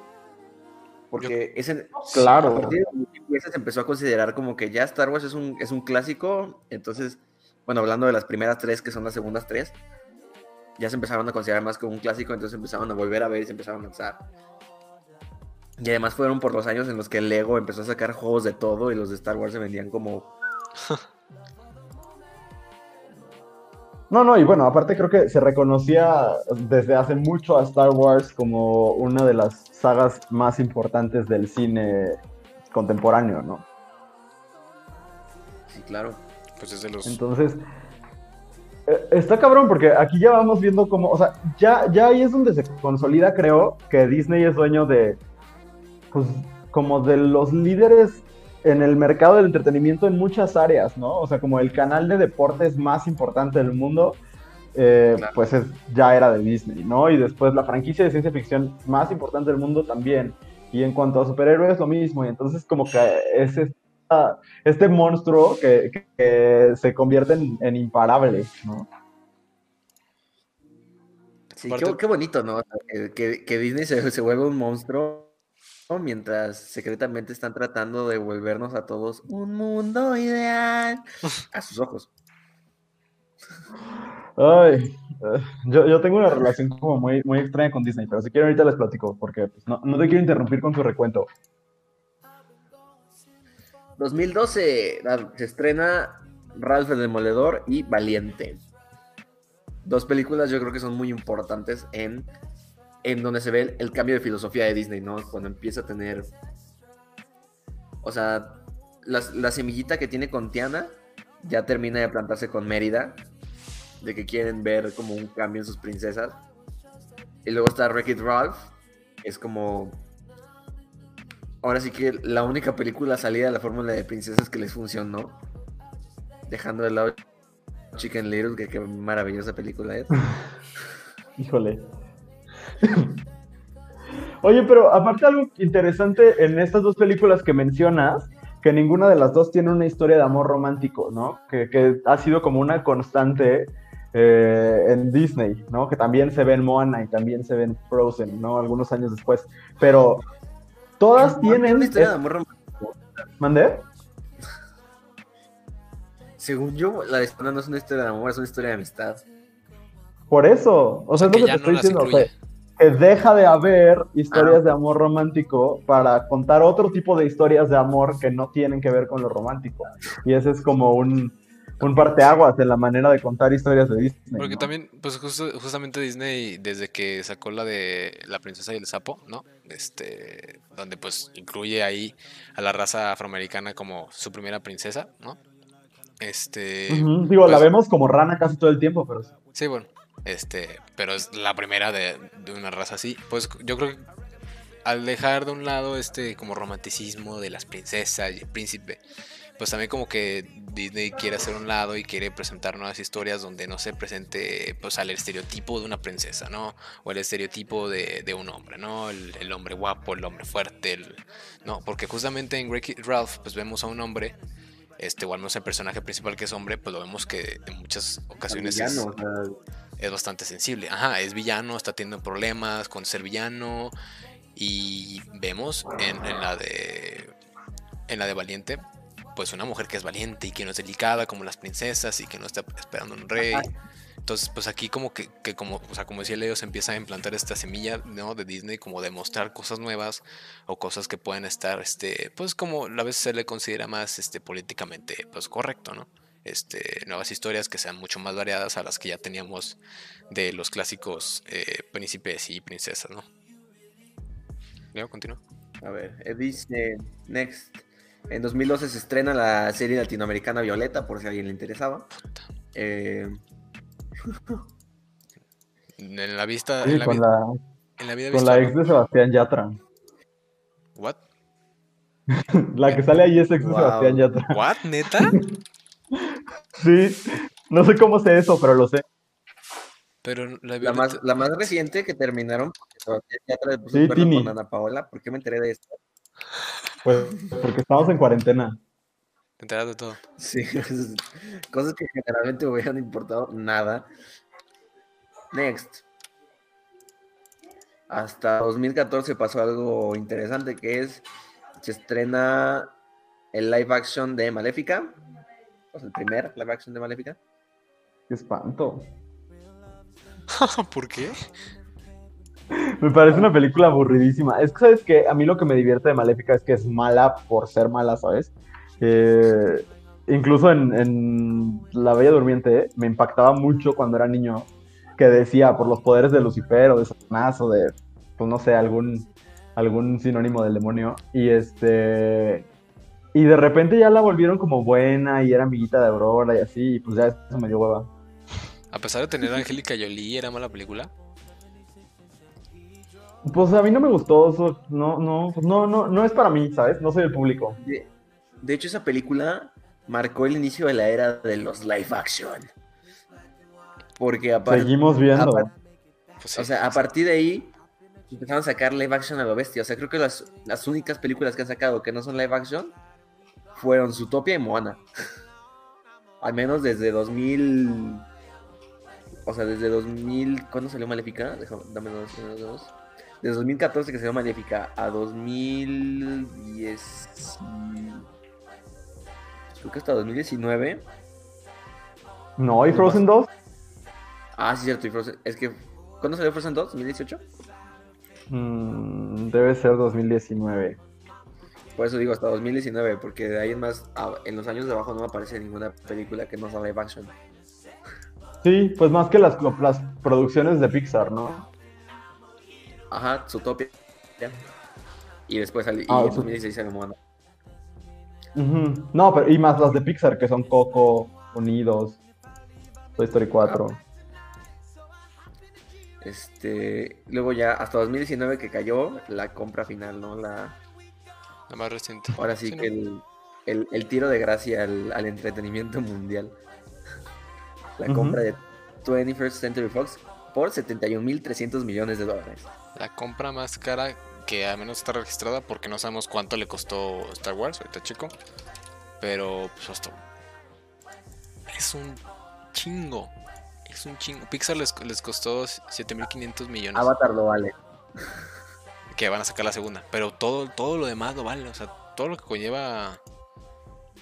Porque ese, a Claro. partir de ese se empezó a considerar como que ya Star Wars es un, es un clásico, entonces, bueno, hablando de las primeras tres, que son las segundas tres, ya se empezaron a considerar más como un clásico, entonces empezaron a volver a ver y se empezaron a lanzar. Y además fueron por los años en los que Lego empezó a sacar juegos de todo y los de Star Wars se vendían como... No, no, y bueno, aparte creo que se reconocía desde hace mucho a Star Wars como una de las sagas más importantes del cine contemporáneo, ¿no? Sí, claro. Pues es de los. Entonces, está cabrón porque aquí ya vamos viendo cómo, o sea, ya, ya ahí es donde se consolida, creo, que Disney es dueño de, pues, como de los líderes en el mercado del entretenimiento en muchas áreas, ¿no? O sea, como el canal de deportes más importante del mundo, eh, Claro. pues es- ya era de Disney, ¿no? Y después la franquicia de ciencia ficción más importante del mundo también. Y en cuanto a superhéroes, lo mismo. Y entonces como que es este monstruo que, que- que se convierte en, en imparable, ¿no? Sí, qué, qué bonito, ¿no? Que, Disney se, se vuelve un monstruo ¿no? mientras secretamente están tratando de volvernos a todos un mundo ideal a sus ojos. Ay, eh, yo, yo tengo una relación como muy, muy extraña con Disney, pero si quieren ahorita les platico, porque pues, no, no te quiero interrumpir con tu recuento. 2012 la- se estrena Ralph el Demoledor y Valiente. Dos películas yo creo que son muy importantes en, en donde se ve el, cambio de filosofía de Disney, ¿no? Cuando empieza a tener... O sea, la semillita que tiene con Tiana ya termina de plantarse con Mérida, de que quieren ver como un cambio en sus princesas. Y luego está Wreck-It Ralph, es como ahora sí que la única película salida de la fórmula de princesas que les funcionó. Dejando de lado Chicken Little, que qué maravillosa película es. Híjole. Oye, pero aparte algo interesante en estas dos películas que mencionas, que ninguna de las dos tiene una historia de amor romántico, ¿no? Que, que ha sido como una constante eh, en Disney, ¿no? Que también se ve en Moana y también se ve en Frozen, ¿no? Algunos años después. Pero todas Tiene tienen... una historia de amor romántico. ¿Mandé? Según yo, la de no es una historia de amor, es una historia de amistad. Por eso. O sea, es lo que te no estoy diciendo. o incluye. sea, que deja de haber historias Ah. de amor romántico para contar otro tipo de historias de amor que no tienen que ver con lo romántico. Y ese es como un, un parteaguas en la manera de contar historias de Disney. Porque ¿no? también, pues justo- justamente Disney, desde que sacó la de La princesa y el sapo, ¿no? Este, donde pues incluye ahí a la raza afroamericana como su primera princesa, ¿no? Este, Digo, la pues- vemos como rana casi todo el tiempo, pero sí, bueno, este, pero es la primera de, de una raza así. Pues yo creo que al dejar de un lado este como romanticismo de las princesas y el príncipe, pues también como que Disney quiere hacer un lado y quiere presentar nuevas historias donde no se presente pues al estereotipo de una princesa, ¿no? O el estereotipo de, de un hombre, ¿no? El, el hombre guapo, el hombre fuerte, el- no, porque justamente en Wreck-It Ralph pues vemos a un hombre, este, o al menos el personaje principal que es hombre, pues lo vemos que en muchas ocasiones es, Villano, o sea, es bastante sensible. Ajá, es villano, está teniendo problemas con ser villano. Y vemos en, en la de. En la de Valiente. Pues una mujer que es valiente y que no es delicada como las princesas y que no está esperando un rey. Entonces, pues aquí como que, que como, o sea, como decía Leo, se empieza a implantar esta semilla, ¿no? De Disney, como de mostrar cosas nuevas o cosas que pueden estar, este, pues como a veces se le considera más, este, políticamente, pues correcto, ¿no? Este, nuevas historias que sean mucho más variadas a las que ya teníamos de los clásicos eh, príncipes y princesas, ¿no? Leo, continúa. A ver, eh, dice Next. En 2012 se estrena la serie latinoamericana Violeta, por si a alguien le interesaba. Eh, En la vista, Sí, en la, con vi- la, en la vida con la ex de Sebastián Yatra. ¿What? La que sale ahí es ex de Wow. Sebastián Yatra. ¿What? ¿Neta? Sí, no sé cómo sé eso, pero lo sé. Pero la la, más, la más reciente que terminaron, porque Sebastián Yatra le puso Sí, Tini. con Ana Paola. ¿Por qué me enteré de esto? Pues porque estamos en cuarentena. Te enteras de todo. Sí, cosas que generalmente me hubieran importado nada. Next. Hasta 2014 pasó algo interesante que es se estrena el live action de Maléfica. O sea, el primer live action de Maléfica. Qué espanto. ¿Por qué? Me parece una película aburridísima. Es que, ¿sabes que A mí lo que me divierte de Maléfica es que es mala por ser mala, ¿sabes? Eh, incluso en, en La Bella Durmiente me impactaba mucho cuando era niño que decía por los poderes de Lucifer o de Satanás o de, pues no sé, algún, algún sinónimo del demonio. Y este... Y de repente ya la volvieron como buena y era amiguita de Aurora y así, y pues ya eso me dio hueva. A pesar de tener a Angélica Jolie, ¿era mala película? Pues a mí no me gustó, eso, no, no, pues no, no, no es para mí, ¿sabes? No soy el público. De, de hecho, esa película marcó el inicio de la era de los live action. Porque aparte. Seguimos viendo. apar- Pues o sea, a partir de ahí empezaron a sacar live action a lo bestia. O sea, creo que las, las únicas películas que han sacado que no son live action fueron Zootopia y Moana. Al menos desde 2000. O sea, desde 2000. ¿Cuándo salió Maléfica? Déjame, dame dos, Desde 2014 que salió Maléfica a 2010. Creo que hasta 2019. No, ¿y Frozen 2? Ah, sí, cierto. y Frozen- Es que. ¿Cuándo salió Frozen 2? ¿2018? Mm, debe ser 2019. Por eso digo hasta 2019, porque de ahí en más, en los años de abajo no aparece ninguna película que no sea live action. Sí, pues más que las, las producciones de Pixar, ¿no? Ajá, Zootopia. Y después salió, y Ah, en Zoot- 2016 salió Moana. No, pero y más las de Pixar, que son Coco, Unidos, Toy Story 4. Este, luego ya hasta 2019 que cayó la compra final, ¿no? La, La más reciente. ahora sí, Sí, que el, el- el tiro de gracia al, al entretenimiento mundial. La compra de 21st Century Fox por 71.300 millones de dólares. La compra más cara que al menos está registrada porque no sabemos cuánto le costó Star Wars, ahorita chico. Pero pues hasta... Es un chingo. Es un chingo. Pixar les, les costó 7.500 millones. Avatar lo vale. que van a sacar la segunda. Pero todo, todo lo demás no vale. O sea, todo lo que conlleva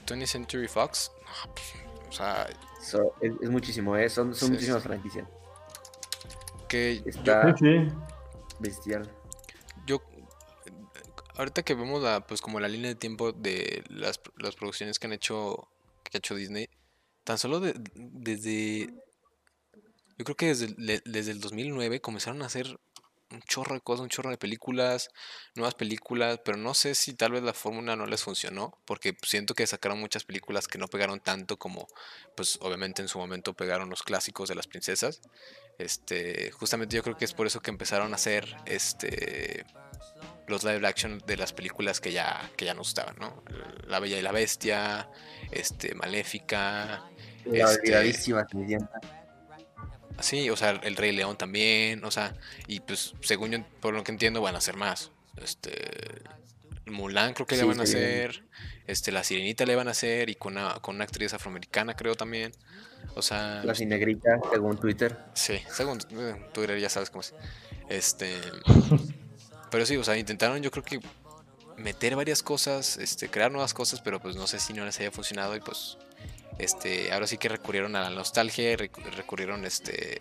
20th Century Fox. no, pues, o sea, So, es, es muchísimo, ¿eh? Son, son Sí, muchísimas sí. franquicias. Que Está sí. bestial. yo ahorita que vemos la pues como la línea de tiempo de las, las producciones que han hecho que ha hecho Disney tan solo de- desde yo creo que desde, le- desde el 2009 comenzaron a hacer un chorro de cosas, un chorro de películas, nuevas películas, pero no sé si tal vez la fórmula no les funcionó, porque siento que sacaron muchas películas que no pegaron tanto como, pues obviamente en su momento pegaron los clásicos de las princesas. Este, justamente yo creo que es por eso que empezaron a hacer este los live action de las películas que ya, que ya nos gustaban, ¿no? La Bella y la Bestia, este, Maléfica, La Este-. Sí, o sea, el Rey León también, o sea, y pues según yo, por lo que entiendo, van a hacer más. Este, Mulan creo que le van a hacer, este, La Sirenita le van a hacer y con una, con una actriz afroamericana creo también. O sea, La cinegrita, según Twitter. sí, según eh, Twitter ya sabes cómo es. Este, pero sí, o sea, intentaron yo creo que meter varias cosas, este, crear nuevas cosas, pero pues no sé si no les haya funcionado y pues este, ahora sí que recurrieron a la nostalgia recurrieron este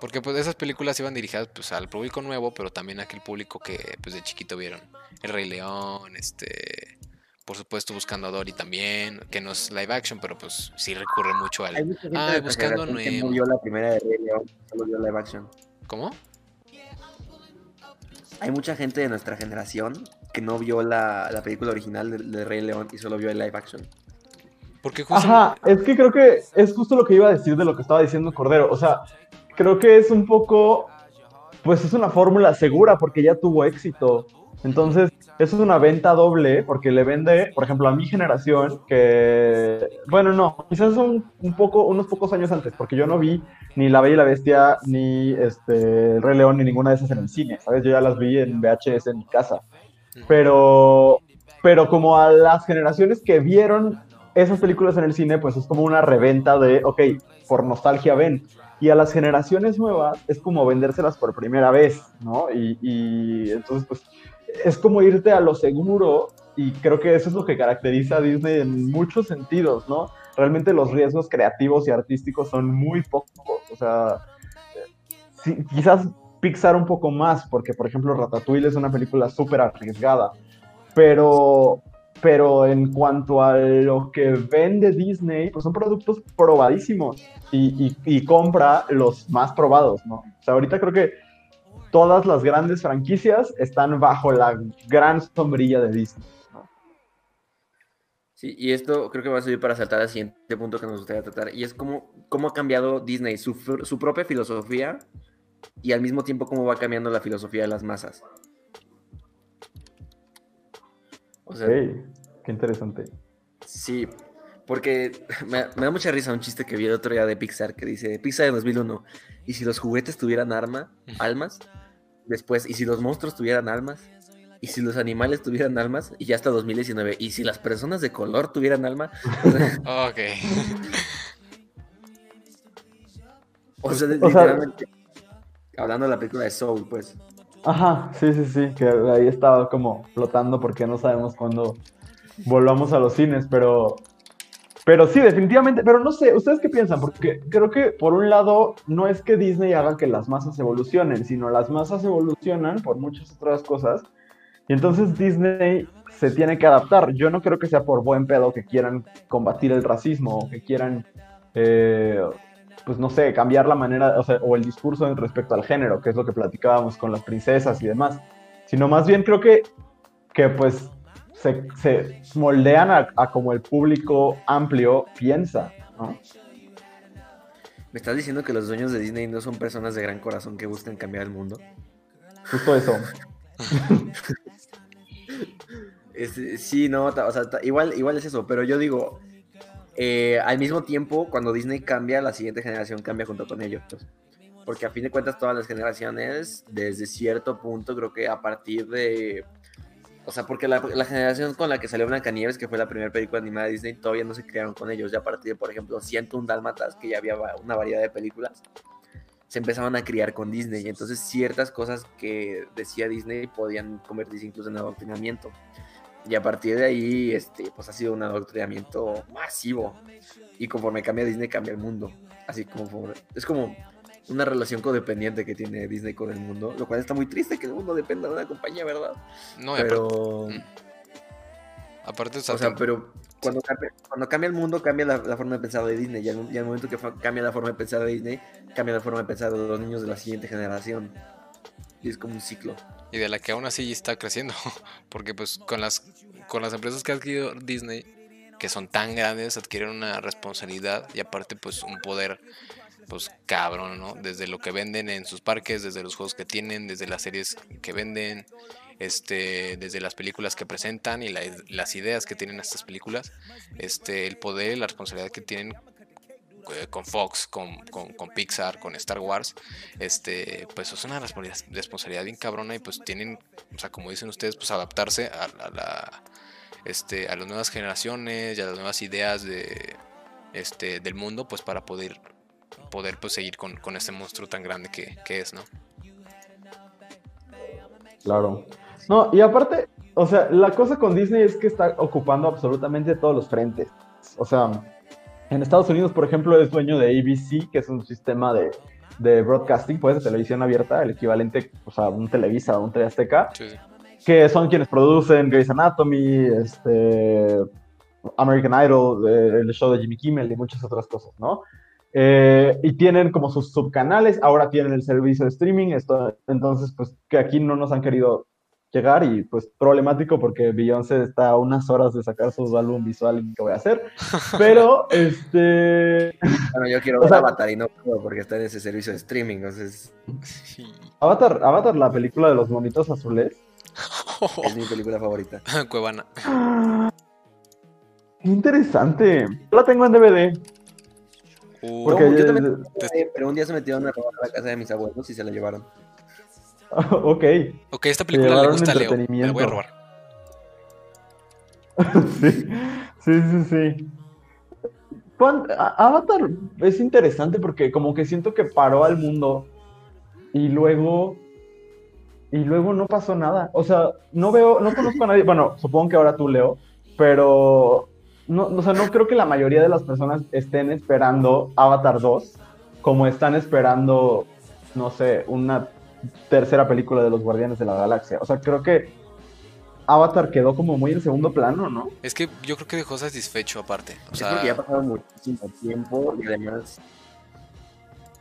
porque pues esas películas iban dirigidas pues al público nuevo, pero también a aquel público que pues de chiquito vieron El Rey León, este por supuesto buscando a Dory también, que no es live action, pero pues sí recurre mucho Hay al mucha gente nuestra buscando a generación que Nemo. no vio la primera de Rey León, solo vio live action. ¿Cómo? Hay mucha gente de nuestra generación que no vio la, la película original de, de Rey León y solo vio el live action. Porque justo Ajá, es que creo que es justo lo que iba a decir de lo que estaba diciendo Cordero. O sea, creo que es un poco, pues es una fórmula segura porque ya tuvo éxito. Entonces, eso es una venta doble porque le vende, por ejemplo, a mi generación, que, bueno, no, quizás son un poco, unos pocos años antes, porque yo no vi ni La Bella y la Bestia, ni este, El Rey León, ni ninguna de esas en el cine, ¿sabes? Yo ya las vi en VHS en mi casa. Pero pero como a las generaciones que vieron esas películas en el cine, pues es como una reventa de, ok, por nostalgia ven. Y a las generaciones nuevas es como vendérselas por primera vez, ¿no? Y, y entonces, pues, es como irte a lo seguro y creo que eso es lo que caracteriza a Disney en muchos sentidos, ¿no? Realmente los riesgos creativos y artísticos son muy pocos, o sea, sí, quizás Pixar un poco más, porque por ejemplo Ratatouille es una película súper arriesgada, pero, pero en cuanto a lo que vende Disney, pues son productos probadísimos y, compra los más probados, ¿no? O sea, ahorita creo que todas las grandes franquicias están bajo la gran sombrilla de Disney. Sí, y esto creo que va a servir para saltar al siguiente punto que nos gustaría tratar, y es cómo, cómo ha cambiado Disney su propia filosofía y al mismo tiempo cómo va cambiando la filosofía de las masas. O sea, qué interesante. sí, porque me, me da mucha risa un chiste que vi el otro día de Pixar que dice, Pixar de 2001, y si los juguetes tuvieran arma, almas, después, y si los monstruos tuvieran almas, y si los animales tuvieran almas, y ya hasta 2019, y si las personas de color tuvieran alma, o sea, Ok. O sea, O sea- literalmente. hablando de la película de Soul, pues. Ajá, sí, sí, sí, que ahí estaba como flotando porque no sabemos cuándo volvamos a los cines, pero, pero sí, definitivamente, pero no sé, ¿ustedes qué piensan? Porque creo que por un lado no es que Disney haga que las masas evolucionen, sino las masas evolucionan por muchas otras cosas, y entonces Disney se tiene que adaptar. Yo no creo que sea por buen pedo que quieran combatir el racismo o que quieran... eh, pues no sé, cambiar la manera, o, sea, o el discurso en respecto al género, que es lo que platicábamos con las princesas y demás, sino más bien creo que, que pues se, se moldean a, a como el público amplio piensa, ¿no? ¿Me estás diciendo que los dueños de Disney no son personas de gran corazón que buscan cambiar el mundo? Justo eso. Es- sí, no, o sea, igual, igual es eso, pero yo digo, eh, al mismo tiempo, cuando Disney cambia, la siguiente generación cambia junto con ellos. pues. Porque a fin de cuentas, todas las generaciones, desde cierto punto, creo que a partir de. O sea, porque la, la generación con la que salió Blancanieves, que fue la primera película animada de Disney, todavía no se crearon con ellos. Ya a partir de, por ejemplo, 101 Dálmatas, que ya había una variedad de películas, se empezaban a criar con Disney. Y entonces, ciertas cosas que decía Disney podían convertirse incluso en adoctrinamiento. Y a partir de ahí, este, pues ha sido un adoctrinamiento masivo. Y conforme cambia Disney, cambia el mundo. Así como es como una relación codependiente que tiene Disney con el mundo, lo cual está muy triste que el mundo dependa de una compañía, ¿verdad? No, Pero, aparte, o o sea, sea, pero cuando cambia, cuando cambia el mundo, cambia la, la forma de pensar de Disney. Y al, y al momento que cambia la forma de pensar de Disney, cambia la forma de pensar de los niños de la siguiente generación. Y es como un ciclo. Y de la que aún así está creciendo. Porque pues con las, con las empresas que ha adquirido Disney, que son tan grandes, adquieren una responsabilidad y aparte pues un poder pues cabrón, ¿no? Desde lo que venden en sus parques, desde los juegos que tienen, desde las series que venden, este, desde las películas que presentan y la- las ideas que tienen estas películas, este, el poder y la responsabilidad que tienen con Fox, con, con- Pixar, con Star Wars, este, pues es una responsabilidad, bien cabrona y pues tienen, o sea, como dicen ustedes, pues adaptarse a, a la, este, a las nuevas generaciones y a las nuevas ideas de, este, del mundo, pues para poder, poder pues seguir con, con este monstruo tan grande que, que es, ¿no? Claro. No, y aparte, o sea, la cosa con Disney es que está ocupando absolutamente todos los frentes. O sea, en Estados Unidos, por ejemplo, es dueño de ABC, que es un sistema de, de broadcasting, pues, de televisión abierta, el equivalente pues, a un Televisa o un TV Azteca, Sí, sí. que son quienes producen Grey's Anatomy, este, American Idol, eh, el show de Jimmy Kimmel y muchas otras cosas, ¿no? Eh, y tienen como sus subcanales, ahora tienen el servicio de streaming, esto, entonces pues que aquí no nos han querido llegar y pues problemático porque Beyoncé está a unas horas de sacar su álbum visual y qué voy a hacer, pero este Bueno, yo quiero O ver sea- Avatar y no puedo porque está en ese servicio de streaming, entonces Avatar, Avatar, la película de los monitos azules, es mi película favorita. Cuevana. qué interesante, yo la tengo en DVD, Uh, Porque- yo también, te- pero un día se metieron a robar a la casa de mis abuelos y se la llevaron. ok, ok, esta película le gusta a Leo. Me la voy a robar. Sí, sí, sí, sí. Avatar es interesante porque como que siento que paró al mundo y luego y luego no pasó nada. O sea, no veo, no conozco a nadie. Bueno, supongo que ahora tú, Leo, pero no, o sea, no creo que la mayoría de las personas estén esperando Avatar 2 como están esperando, no sé, una tercera película de los Guardianes de la Galaxia. O sea, creo que Avatar quedó como muy en segundo plano, ¿no? Es que yo creo que dejó satisfecho aparte. O Es sea, porque ya ha pasado muchísimo tiempo y además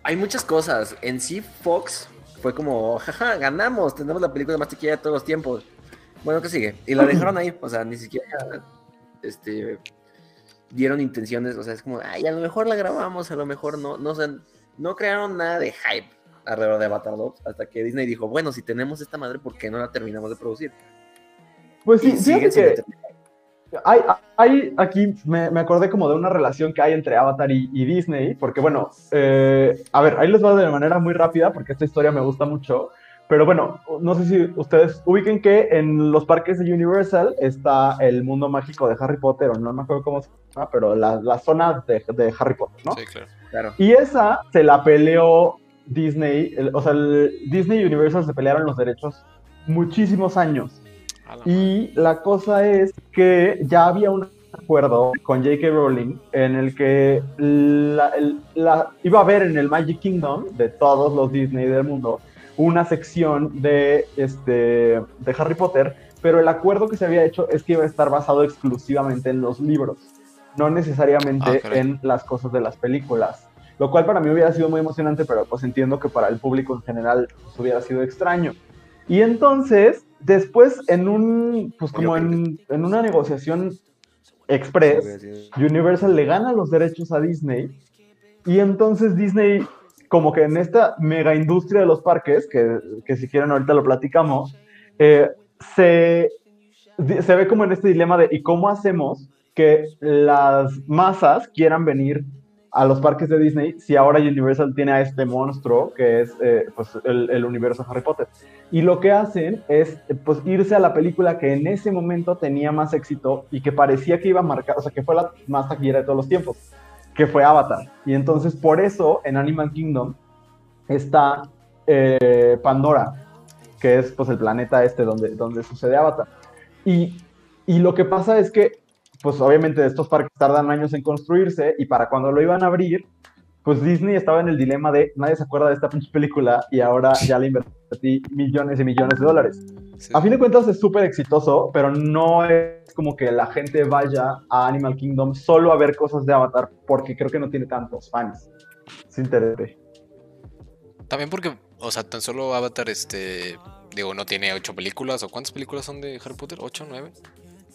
hay muchas cosas. En sí, Fox fue como, jaja, ganamos, tenemos la película más taquillera de todos los tiempos. Bueno, ¿qué sigue? Y la dejaron ahí, o sea, ni siquiera este, dieron intenciones, o sea, es como, ay, a lo mejor la grabamos, a lo mejor no, no, sé, no crearon nada de hype alrededor de Avatar 2 hasta que Disney dijo, bueno, si tenemos esta madre, ¿por qué no la terminamos de producir? Pues sí, fíjate que hay, hay aquí, me, me acordé como de una relación que hay entre Avatar y, y Disney, porque bueno, eh, a ver, ahí les va de manera muy rápida, porque esta historia me gusta mucho, pero bueno, no sé si ustedes ubiquen que en los parques de Universal está el mundo mágico de Harry Potter, o no me acuerdo cómo se llama, pero la, la zona de, de Harry Potter, ¿no? sí, claro. Claro. Y esa se la peleó Disney, el- o sea, el- Disney y Universal se pelearon los derechos muchísimos años. La Y la cosa es que ya había un acuerdo con J.K. Rowling en el que la- el- la- iba a haber en el Magic Kingdom de todos los Disney del mundo una sección de, este, de Harry Potter, pero el acuerdo que se había hecho es que iba a estar basado exclusivamente en los libros, no necesariamente Ah, en las cosas de las películas. Lo cual para mí hubiera sido muy emocionante, pero pues entiendo que para el público en general pues, hubiera sido extraño. Y entonces, después, en un, pues como en, en una negociación express, Universal le gana los derechos a Disney. Y entonces Disney, como que en esta mega industria de los parques, que, que si quieren ahorita lo platicamos, eh, se, se ve como en este dilema de ¿y cómo hacemos que las masas quieran venir a los parques de Disney si ahora Universal tiene a este monstruo que es eh, pues, el, el universo Harry Potter? Y lo que hacen es pues, irse a la película que en ese momento tenía más éxito y que parecía que iba a marcar, o sea, que fue la más taquillera de todos los tiempos, que fue Avatar. Y entonces por eso en Animal Kingdom está eh, Pandora, que es pues el planeta este donde, donde sucede Avatar. Y, y lo que pasa es que, pues obviamente estos parques tardan años en construirse y para cuando lo iban a abrir, pues Disney estaba en el dilema de nadie se acuerda de esta pinche película y ahora ya le invertí millones y millones de dólares. Sí. A fin de cuentas es súper exitoso, pero no es como que la gente vaya a Animal Kingdom solo a ver cosas de Avatar porque creo que no tiene tantos fans. Interesante. También porque, o sea, tan solo Avatar, este, digo, no tiene ocho películas, o cuántas películas son de Harry Potter, ocho, nueve,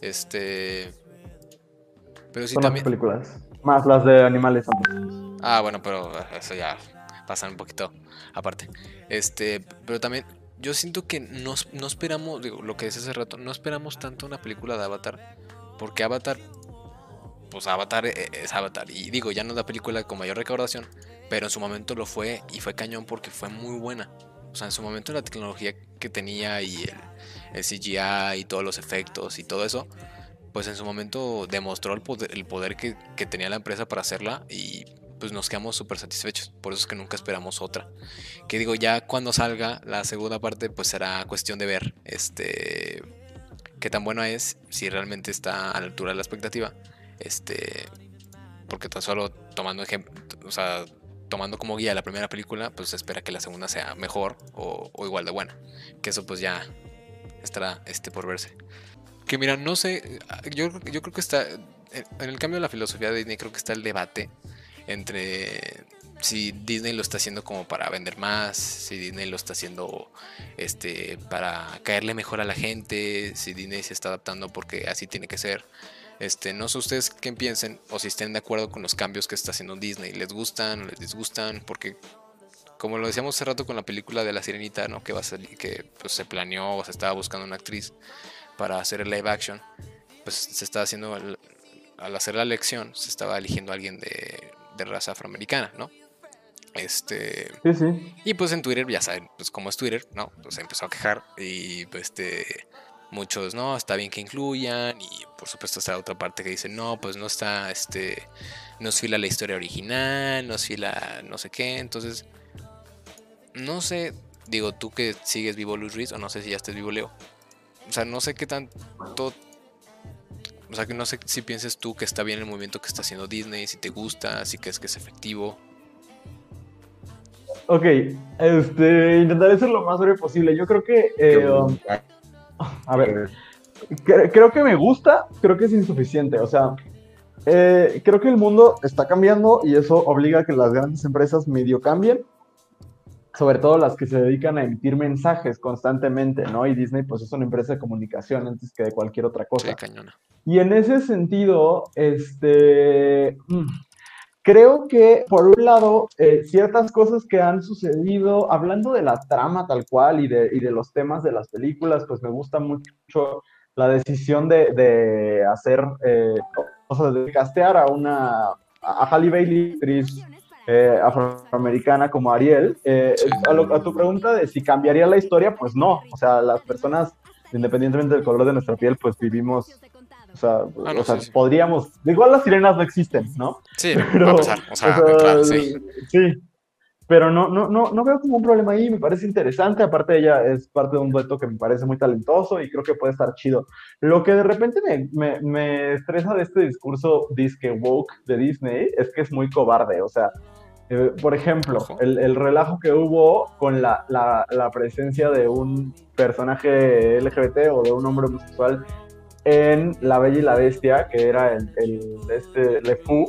este, pero sí Son las también, películas. Más las de animales. ah, bueno, pero eso ya pasa un poquito aparte, este, pero también yo siento que no, no esperamos, digo, lo que decía hace rato, no esperamos tanto una película de Avatar, porque Avatar, pues Avatar e- es Avatar, y digo, ya no es la película con mayor recaudación, pero en su momento lo fue y fue cañón porque fue muy buena. O sea, en su momento la tecnología que tenía y el, el CGI y todos los efectos y todo eso, pues en su momento demostró el poder, el poder que, que tenía la empresa para hacerla y pues nos quedamos súper satisfechos. Por eso es que nunca esperamos otra. Que digo, ya cuando salga la segunda parte, pues será cuestión de ver este qué tan buena es, si realmente está a la altura de la expectativa. Este, porque tan solo tomando ejemplo, o sea, tomando como guía la primera película, pues se espera que la segunda sea mejor o, o igual de buena. Que eso pues ya estará este por verse. Que mira, no sé, yo, yo creo que está, en el cambio de la filosofía de Disney creo que está el debate entre si Disney lo está haciendo como para vender más, si Disney lo está haciendo este para caerle mejor a la gente, si Disney se está adaptando porque así tiene que ser. Este, no sé ustedes qué piensen o si estén de acuerdo con los cambios que está haciendo Disney. ¿Les gustan o les disgustan? Porque como lo decíamos hace rato con la película de la Sirenita, ¿no? Que va a salir, que pues, se planeó o se estaba buscando una actriz para hacer el live action, pues se está haciendo el- al hacer la elección, se estaba eligiendo a alguien de, de raza afroamericana, ¿no? Este, Sí, sí. y pues en Twitter, ya saben, pues como es Twitter, ¿no? Pues se empezó a quejar y pues este muchos, no, está bien que incluyan y por supuesto está la otra parte que dice, no, pues no está, este, no es fila la historia original, no es fila no sé qué, entonces, no sé, digo, tú que sigues vivo Luis Ruiz, o no sé si ya estés vivo Leo, o sea, no sé qué tanto, o sea, que no sé si pienses tú que está bien el movimiento que está haciendo Disney, si te gusta, si crees que es efectivo. Ok, este, intentaré ser lo más breve posible. Yo creo que, eh, um, a ver, cre- creo que me gusta, creo que es insuficiente. O sea, eh, creo que el mundo está cambiando y eso obliga a que las grandes empresas medio cambien. Sobre todo las que se dedican a emitir mensajes constantemente, ¿no? Y Disney, pues es una empresa de comunicación antes que de cualquier otra cosa. Sí, cañona. Y en ese sentido, este, mm, creo que por un lado, eh, ciertas cosas que han sucedido, hablando de la trama tal cual y de, y de los temas de las películas, pues me gusta mucho la decisión de, de hacer, eh, o sea, de castear a una, a Halle Bailey, actriz eh, afroamericana como Ariel. Eh, Sí. a, lo- a tu pregunta de si cambiaría la historia, pues no. O sea, las personas, independientemente del color de nuestra piel, pues vivimos, o sea, Ah, no, o sea sí, sí. podríamos, igual las sirenas no existen, ¿no? Sí, Pero, va a pasar, o sea, o sea, claro, sí. sí. Pero no, no, no, no veo como un problema ahí, me parece interesante. Aparte, ella es parte de un dueto que me parece muy talentoso y creo que puede estar chido. Lo que de repente me, me, me estresa de este discurso disque woke de Disney es que es muy cobarde. O sea, eh, por ejemplo, el, el relajo que hubo con la, la, la presencia de un personaje LGBT o de un hombre homosexual en La Bella y la Bestia, que era el, el este Le Fou,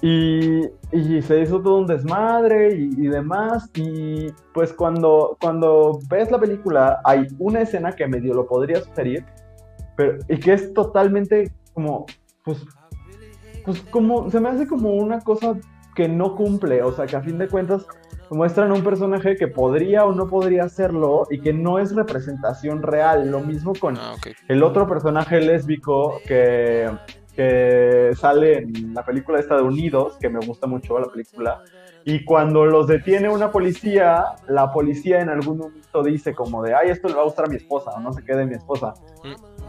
y, y se hizo todo un desmadre y, y demás. Y pues cuando, cuando ves la película, hay una escena que medio lo podría sugerir, pero, y que es totalmente como, pues, pues como, se me hace como una cosa que no cumple, o sea, que a fin de cuentas muestran un personaje que podría o no podría hacerlo y que no es representación real. Lo mismo con Ah, el otro personaje lésbico que, que sale en la película esta de Unidos, que me gusta mucho la película, y cuando los detiene una policía, la policía en algún momento dice como de, ay, esto le va a gustar a mi esposa, o no se quede mi esposa.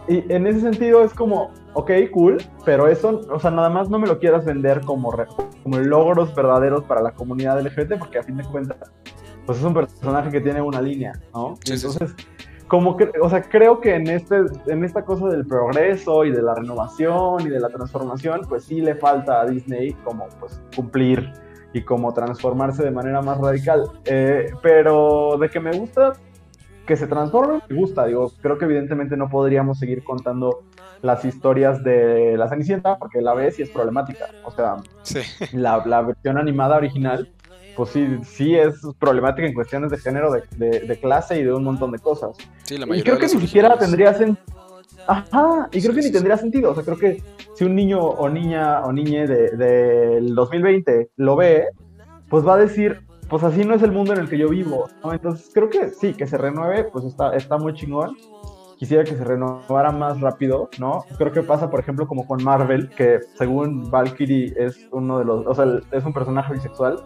Y en ese sentido es como, ok, cool, pero eso, o sea, nada más no me lo quieras vender como, como logros verdaderos para la comunidad LGBT, porque a fin de cuentas, pues es un personaje que tiene una línea, ¿no? Sí, sí, sí. Entonces, como que, o sea, creo que en, este, en esta cosa del progreso y de la renovación y de la transformación, pues sí le falta a Disney como pues cumplir y como transformarse de manera más radical. Eh, pero de que me gusta que se transforme, me gusta. Digo, creo que evidentemente no podríamos seguir contando las historias de la Cenicienta porque la ves y es problemática. O sea, Sí. la, la versión animada original, pues sí, sí es problemática en cuestiones de género, de, de- de clase y de un montón de cosas. Sí, la Y mayoría creo de que ni siquiera tendría sentido. Ajá, y creo que ni tendría sentido. O sea, creo que si un niño o niña o niñe de- del 2020 lo ve, pues va a decir, pues así no es el mundo en el que yo vivo. ¿no? Entonces creo que sí, que se renueve, pues está, está muy chingón. Quisiera que se renovara más rápido, ¿no? Creo que pasa, por ejemplo, como con Marvel, que según Valkyrie es uno de los, o sea, es un personaje bisexual,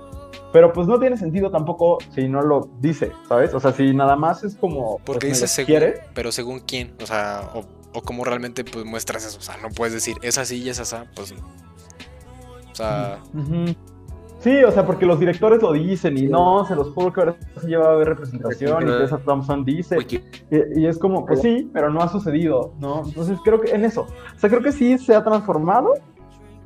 pero pues no tiene sentido tampoco si no lo dice, ¿sabes? O sea, si nada más es como... Porque pues, dice según, quiere, pero según quién, o sea, o, o cómo realmente pues muestras eso, o sea, no puedes decir es así y es así, pues, o sea, Ujú. Sí, o sea, porque los directores lo dicen y no, se los juro que ahora sí ya va a haber representación y Tessa Thompson dice. Y es como, pues sí, pero no ha sucedido, ¿no? Entonces creo que en eso, o sea, creo que sí se ha transformado.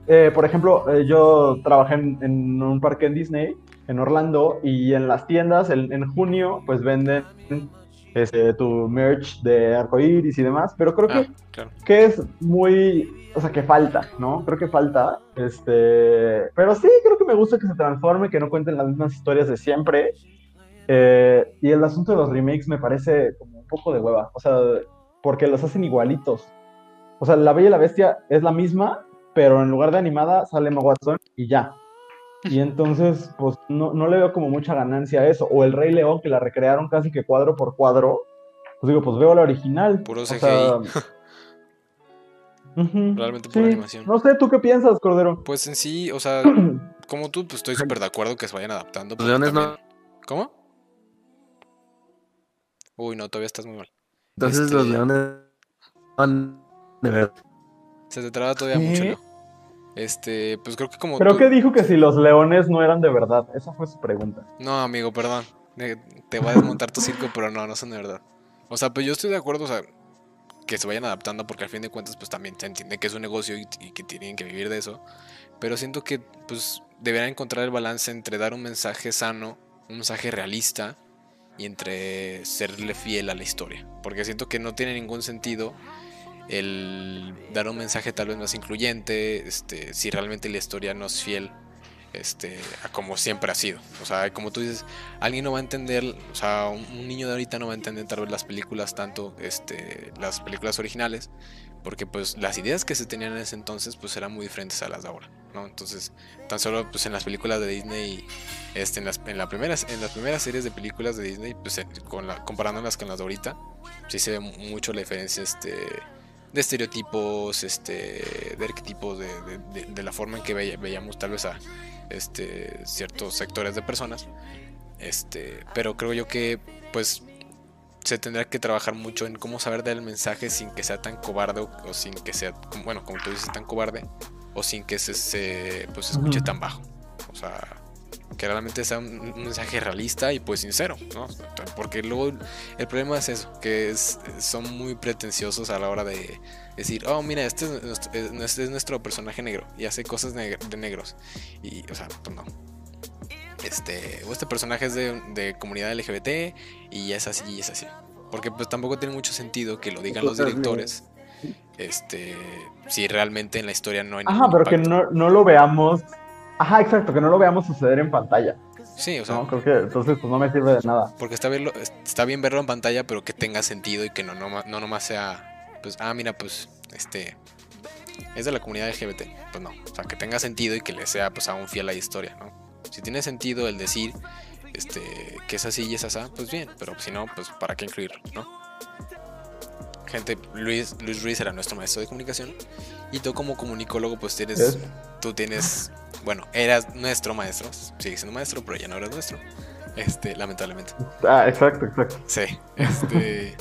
Eh, por ejemplo, eh, yo trabajé en, en un parque en Disney, en Orlando, y en las tiendas en, en junio, pues venden este, tu merch de arcoíris y demás, pero creo ah, que claro. que es muy, o sea, que falta, ¿no? Creo que falta, este, pero sí, creo que me gusta que se transforme, que no cuenten las mismas historias de siempre. Eh, y el asunto de los remakes me parece como un poco de hueva, o sea, porque los hacen igualitos. O sea, La Bella y la Bestia es la misma, pero en lugar de animada sale Emma Watson y ya. Y entonces, pues no, no le veo como mucha ganancia a eso. O El Rey León, que la recrearon casi que cuadro por cuadro. Pues digo, pues veo la original. Puro O sea, CGI. Realmente pura sí. animación. No sé, ¿tú qué piensas, Cordero? Pues en sí, o sea, como tú, pues estoy súper de acuerdo que se vayan adaptando. Los leones no. ¿Cómo? Uy, no, todavía estás muy mal. Entonces Este- los leones de verdad. Se te traba todavía ¿Qué? mucho, Leo. Este, pues creo que como Creo tú- que dijo que si los leones no eran de verdad. Esa fue su pregunta. No, amigo, perdón. Te voy a desmontar tu circo, pero no, no son de verdad. O sea, pues yo estoy de acuerdo, o sea, que se vayan adaptando porque al fin de cuentas, pues también se entiende que es un negocio y, y que tienen que vivir de eso. Pero siento que, pues, deberán encontrar el balance entre dar un mensaje sano, un mensaje realista y entre serle fiel a la historia. Porque siento que no tiene ningún sentido el dar un mensaje tal vez más incluyente, este, si realmente la historia no es fiel este, a como siempre ha sido. O sea, como tú dices, alguien no va a entender, o sea, un, niño de ahorita no va a entender tal vez las películas tanto, este, las películas originales, porque pues las ideas que se tenían en ese entonces pues eran muy diferentes a las de ahora, ¿no? Entonces, tan solo pues en las películas de Disney, este, en las, en la primeras, en las primeras series de películas de Disney, pues comparándolas con las de ahorita, sí se ve mu- mucho la diferencia, este, de estereotipos, este, de arquetipos, de, de- de- de la forma en que veía- veíamos tal vez a este, ciertos sectores de personas. Este, pero creo yo que pues se tendrá que trabajar mucho en cómo saber dar el mensaje sin que sea tan cobarde o, o sin que sea, bueno, como tú dices, tan cobarde o sin que se, se, pues, se escuche tan bajo. O sea, que realmente sea un, un mensaje realista y pues sincero, ¿no? Porque luego el problema es eso, que es, son muy pretenciosos a la hora de decir, oh, mira, este es nuestro, es- este es nuestro personaje negro y hace cosas neg- de negros. Y, o sea, pues no. Este, o este personaje es de, de comunidad LGBT y es así y es así. Porque pues tampoco tiene mucho sentido que lo digan los directores. Este, si realmente en la historia no hay Ajá, pero que no, no lo veamos. Ajá, exacto, que no lo veamos suceder en pantalla. Sí, o sea, ¿no? Creo que entonces pues no me sirve de nada. Porque está bien, lo- está bien verlo en pantalla, pero que tenga sentido y que no, no, no nomás sea, pues, ah, mira, pues, este, es de la comunidad LGBT. Pues no, o sea, que tenga sentido y que le sea, pues, aún fiel a la historia, ¿no? Si tiene sentido el decir, este, que es así y es así, pues bien, pero si no, pues, ¿para qué incluirlo, no? Gente, Luis, Luis Ruiz era nuestro maestro de comunicación y tú como comunicólogo, pues tienes, Es- tú tienes, bueno, eras nuestro maestro, sigue siendo maestro, pero ya no eres nuestro, este, lamentablemente. Ah, exacto, exacto. Sí, este.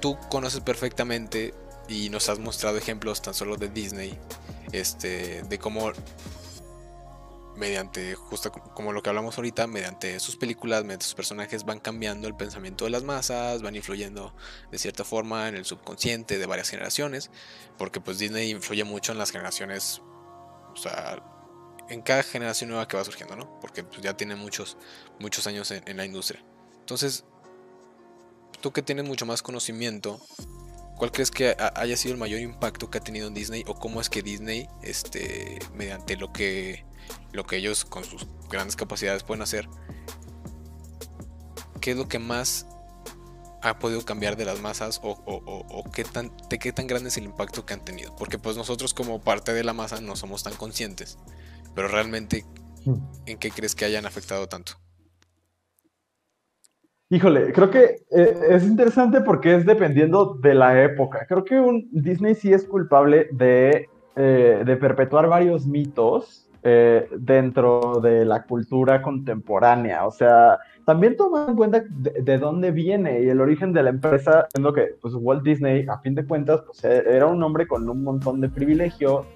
tú conoces perfectamente y nos has mostrado ejemplos tan solo de Disney, este, de cómo mediante, justo co- como lo que hablamos ahorita, mediante sus películas, mediante sus personajes van cambiando el pensamiento de las masas, van influyendo de cierta forma en el subconsciente de varias generaciones, porque pues Disney influye mucho en las generaciones, o sea, en cada generación nueva que va surgiendo, ¿no? Porque pues, ya tiene muchos, muchos años en, en la industria. Entonces, tú que tienes mucho más conocimiento, ¿cuál crees que ha- haya sido el mayor impacto que ha tenido en Disney o cómo es que Disney, este, mediante lo que, lo que ellos con sus grandes capacidades pueden hacer, qué es lo que más ha podido cambiar de las masas o, o- o- o qué tan, de qué tan grande es el impacto que han tenido? Porque pues nosotros como parte de la masa no somos tan conscientes, pero realmente, ¿en qué crees que hayan afectado tanto? Híjole, creo que eh, es interesante porque es dependiendo de la época. Creo que un Disney sí es culpable de, eh, perpetuar varios mitos eh, dentro de la cultura contemporánea. O sea, también tomando en cuenta de, de dónde viene y el origen de la empresa, siendo que pues, Walt Disney, a fin de cuentas, pues, e- era un hombre con un montón de privilegios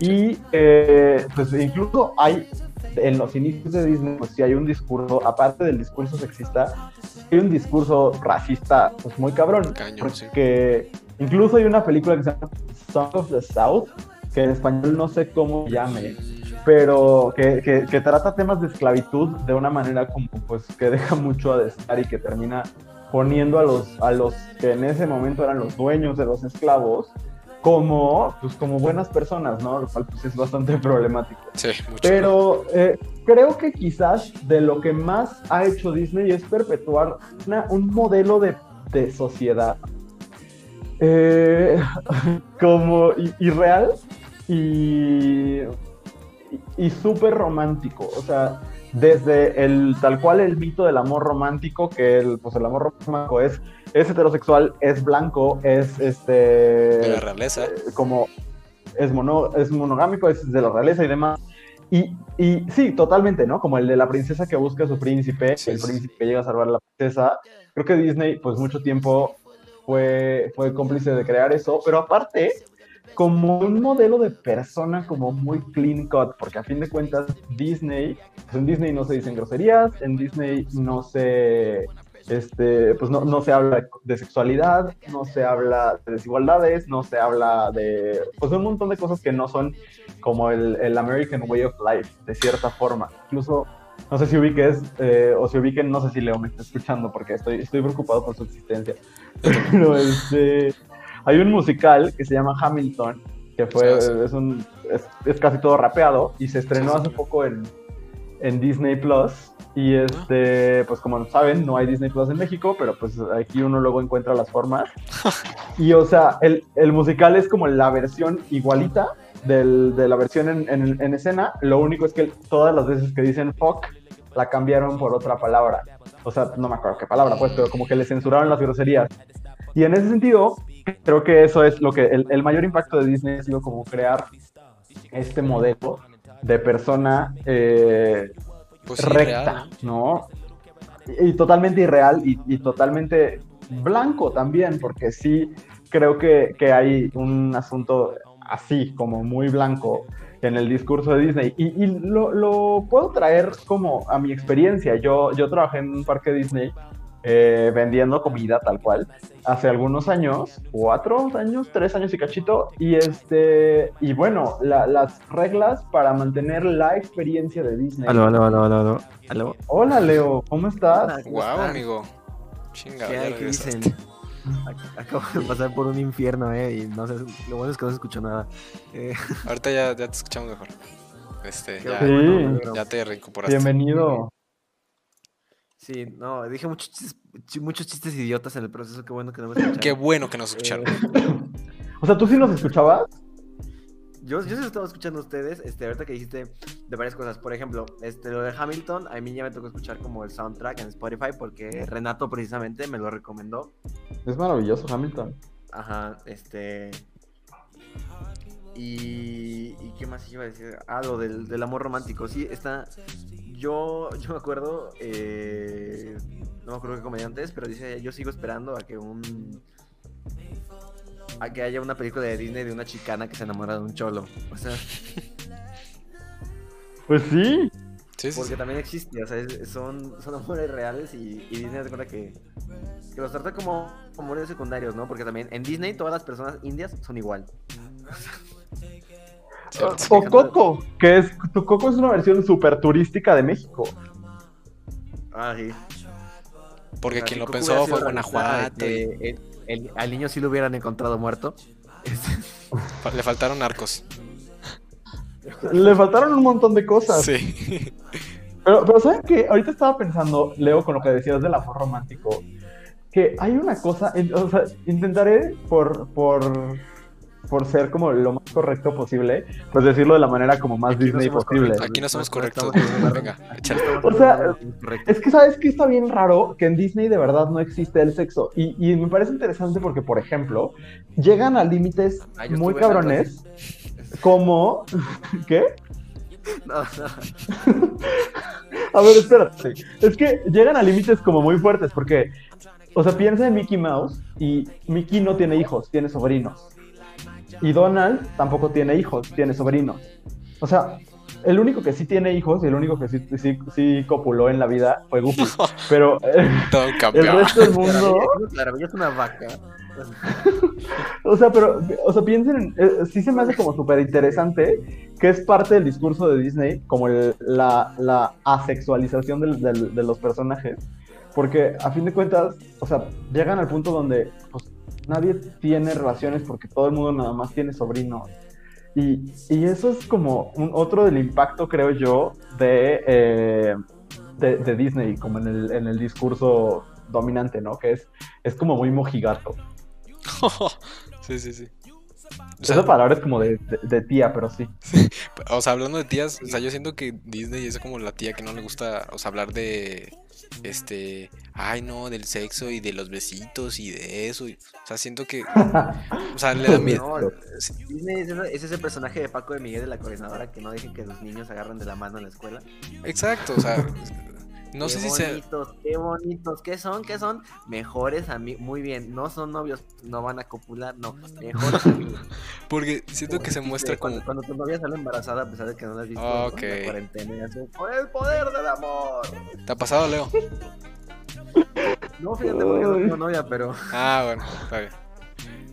y eh, pues incluso hay en los inicios de Disney, pues sí hay un discurso, aparte del discurso sexista, hay un discurso racista pues muy cabrón. Sí. porque incluso hay una película que se llama Song of the South, que en español no sé cómo llame, pero que, que- que trata temas de esclavitud de una manera como pues que deja mucho a desear y que termina poniendo a los, a los que en ese momento eran los dueños de los esclavos como, pues, como buenas personas, ¿no? Lo cual pues, es bastante problemático. Sí, mucho. Pero eh, creo que quizás de lo que más ha hecho Disney es perpetuar una- un modelo de, de sociedad eh, como irreal y, y, y súper romántico. O sea, desde el tal cual el mito del amor romántico, que el, pues el amor romántico es, es heterosexual, es blanco, es este de la realeza. eh, como es, mono, es monogámico, es de la realeza y demás. Y, y sí, totalmente, ¿no? Como el de la princesa que busca a su príncipe, Sí, el sí. príncipe que llega a salvar a la princesa. Creo que Disney, pues mucho tiempo fue, fue cómplice de crear eso, pero aparte, como un modelo de persona como muy clean cut, porque a fin de cuentas Disney, pues en Disney no se dicen groserías, en Disney no se, este, pues no, no se habla de sexualidad, no se habla de desigualdades, no se habla de, pues un montón de cosas que no son como el, el American Way of Life, de cierta forma. Incluso, no sé si ubiques, eh, o si ubiquen, no sé si Leo me está escuchando, porque estoy, estoy preocupado por su existencia. Pero este, hay un musical que se llama Hamilton, que fue, Ah, sí. es, un, es, es casi todo rapeado, y se estrenó sí. hace poco en, en Disney Plus. Y este, pues como saben, no hay Disney Plus en México, pero pues aquí uno luego encuentra las formas. Y o sea, el, el musical es como la versión igualita del- de la versión en, en- en escena. Lo único es que todas las veces que dicen fuck, la cambiaron por otra palabra. O sea, no me acuerdo qué palabra, pues, pero como que le censuraron las groserías. Y en ese sentido, creo que eso es lo que el, el mayor impacto de Disney ha sido como crear este modelo de persona eh, Pues recta, ¿no? Y, y totalmente irreal y, y totalmente blanco también, porque sí creo que, que hay un asunto así, como muy blanco en el discurso de Disney. Y, y lo, lo puedo traer como a mi experiencia. Yo, yo trabajé en un parque Disney eh, vendiendo comida tal cual hace algunos años, cuatro años, tres años y cachito, y este, y bueno, la- las reglas para mantener la experiencia de Disney. Aló, aló, aló, aló, aló. ¿Aló? Hola Leo, ¿cómo estás? Hola. ¿Cómo Wow, amigo. Chinga, ¿Qué dicen? Ac- Acabo de pasar por un infierno, eh, y no sé, lo bueno es que no se escuchó nada. Eh, Ahorita ya, ya te escuchamos mejor. Este, ya, Sí. ya te reincorporaste. Bienvenido. Sí, no, dije muchos chistes, chi- muchos chistes idiotas en el proceso, qué bueno que no me escucharon. Qué bueno que nos escucharon. Eh, O sea, ¿tú sí los escuchabas? Yo, yo sí lo estaba escuchando a ustedes, este, ahorita que dijiste de varias cosas. Por ejemplo, este, lo de Hamilton, a mí ya me tocó escuchar como el soundtrack en Spotify porque Renato precisamente me lo recomendó. Es maravilloso, Hamilton. Ajá, este... Y, ¿y qué más iba a decir? Ah, lo del, del amor romántico. Sí, está... Yo, yo me acuerdo, eh, no me acuerdo qué comediante es, pero dice, yo sigo esperando a que un... A que haya una película de Disney de una chicana que se enamora de un cholo. O sea, Pues sí. Sí, sí, porque sí. también existe, o sea, es- son, son amores reales y, y Disney se cuenta que, que los trata como amores secundarios, ¿no? Porque también en Disney todas las personas indias son igual. Cierto. O Coco, que es, tu Coco es una versión súper turística de México. Ah, sí. Porque sea, quien lo Coco pensó fue Guanajuato. al niño sí lo hubieran encontrado muerto. le faltaron arcos. Le faltaron un montón de cosas. Sí. Pero, pero ¿saben qué? Ahorita estaba pensando, Leo, con lo que decías del amor romántico, que hay una cosa, o sea, intentaré por, por, por ser como lo más correcto posible, pues decirlo de la manera como más Aquí Disney posible. correctos. Aquí no somos correctos. Venga, échale. O sea. Es que sabes que está bien raro que en Disney de verdad no existe el sexo. Y, y me parece interesante porque, por ejemplo, llegan a límites Ah, muy cabrones como... ¿Qué? No, no. A ver, espérate. Es que llegan a límites como muy fuertes porque, o sea, piensa en Mickey Mouse y Mickey no tiene hijos, tiene sobrinos. Y Donald tampoco tiene hijos, tiene sobrinos. O sea, el único que sí tiene hijos y el único que sí, sí, sí copuló en la vida fue Goofy. Pero eh, el resto del mundo... Claro, ella es una vaca. O sea, pero, o sea, piensen, en- eh, sí se me hace como súper interesante que es parte del discurso de Disney, como el- la, la asexualización del- del- de los personajes, porque a fin de cuentas, o sea, llegan al punto donde pues, nadie tiene relaciones porque todo el mundo nada más tiene sobrinos. Y, y eso es como un, otro del impacto, creo yo, de, eh, de, Disney, como en el, en el discurso dominante, ¿no? Que es, es como muy mojigato. sí, sí, sí. O sea, Esa palabra es como de, de- de tía, pero sí. o sea, hablando de tías, o sea, yo siento que Disney es como la tía que no le gusta, o sea, hablar de, este, ay, no, del sexo y de los besitos y de eso. y- o sea, siento que, o sea, le da miedo. No, Disney es, ese- es ese personaje de Paco de Miguel de la coordinadora que no dejen que los niños agarren de la mano en la escuela. Exacto, o sea, No qué sé si se... bonitos, Qué bonitos, ¿qué son? ¿Qué son? Mejores amigos. Muy bien, no son novios, no van a copular, no. Mejores amigos. Porque siento que se muestra cuando, como... Cuando tu novia sale embarazada, a pesar de que no la has visto en la cuarentena, y hace, por el poder del amor. ¿Te ha pasado, Leo? No, fíjate porque no tengo novia, pero. Ah, bueno, está bien.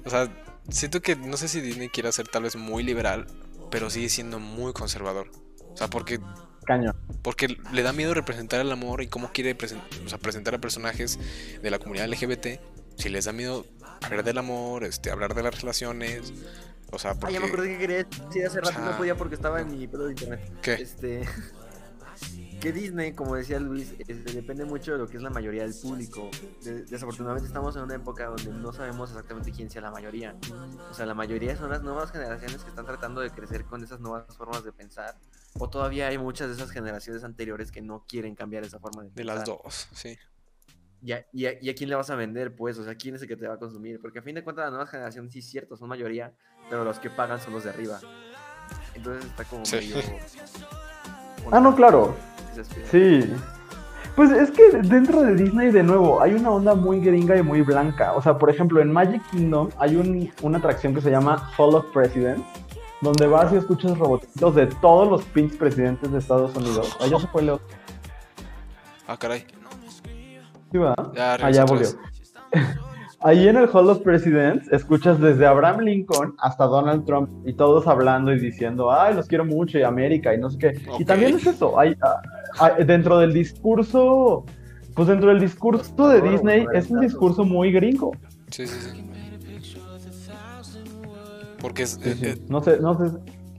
O sea, siento que no sé si Disney quiere ser tal vez muy liberal, pero sigue siendo muy conservador. O sea, porque, Caño. porque le da miedo representar el amor y cómo quiere presen- o sea, presentar a personajes de la comunidad LGBT. Si les da miedo hablar del amor, este, hablar de las relaciones. O sea, Ah, porque... ya me acordé que quería decir hace rato y sea- no podía porque estaba en mi pedo de internet. ¿Qué? Este. Que Disney, como decía Luis, este, depende mucho de lo que es la mayoría del público. De- desafortunadamente estamos en una época donde no sabemos exactamente quién sea la mayoría. O sea, la mayoría son las nuevas generaciones que están tratando de crecer con esas nuevas formas de pensar. O todavía hay muchas de esas generaciones anteriores que no quieren cambiar esa forma de De pensar. las dos, sí. ¿Y a, y a- y a quién le vas a vender, pues? O sea, ¿quién es el que te va a consumir? Porque a fin de cuentas, la nueva generación sí es cierto, son mayoría, pero los que pagan son los de arriba. Entonces está como Sí. medio... Ah, no, claro. Sí. Pues es que dentro de Disney, de nuevo, hay una onda muy gringa y muy blanca. O sea, por ejemplo, en Magic Kingdom hay un- una atracción que se llama Hall of Presidents, donde vas y escuchas robotitos de todos los pinches presidentes de Estados Unidos. Ah, ya se fue Leo. Ah, caray. Sí, ¿verdad? Ya, Ah, volvió. Ahí en el Hall of Presidents escuchas desde Abraham Lincoln hasta Donald Trump y todos hablando y diciendo, ay, los quiero mucho y América y no sé qué. Y también es eso, hay, ah, dentro del discurso, pues dentro del discurso de Disney es un discurso muy gringo. Sí, sí, sí. Porque es, Sí, eh, sí. eh, No sé, no sé.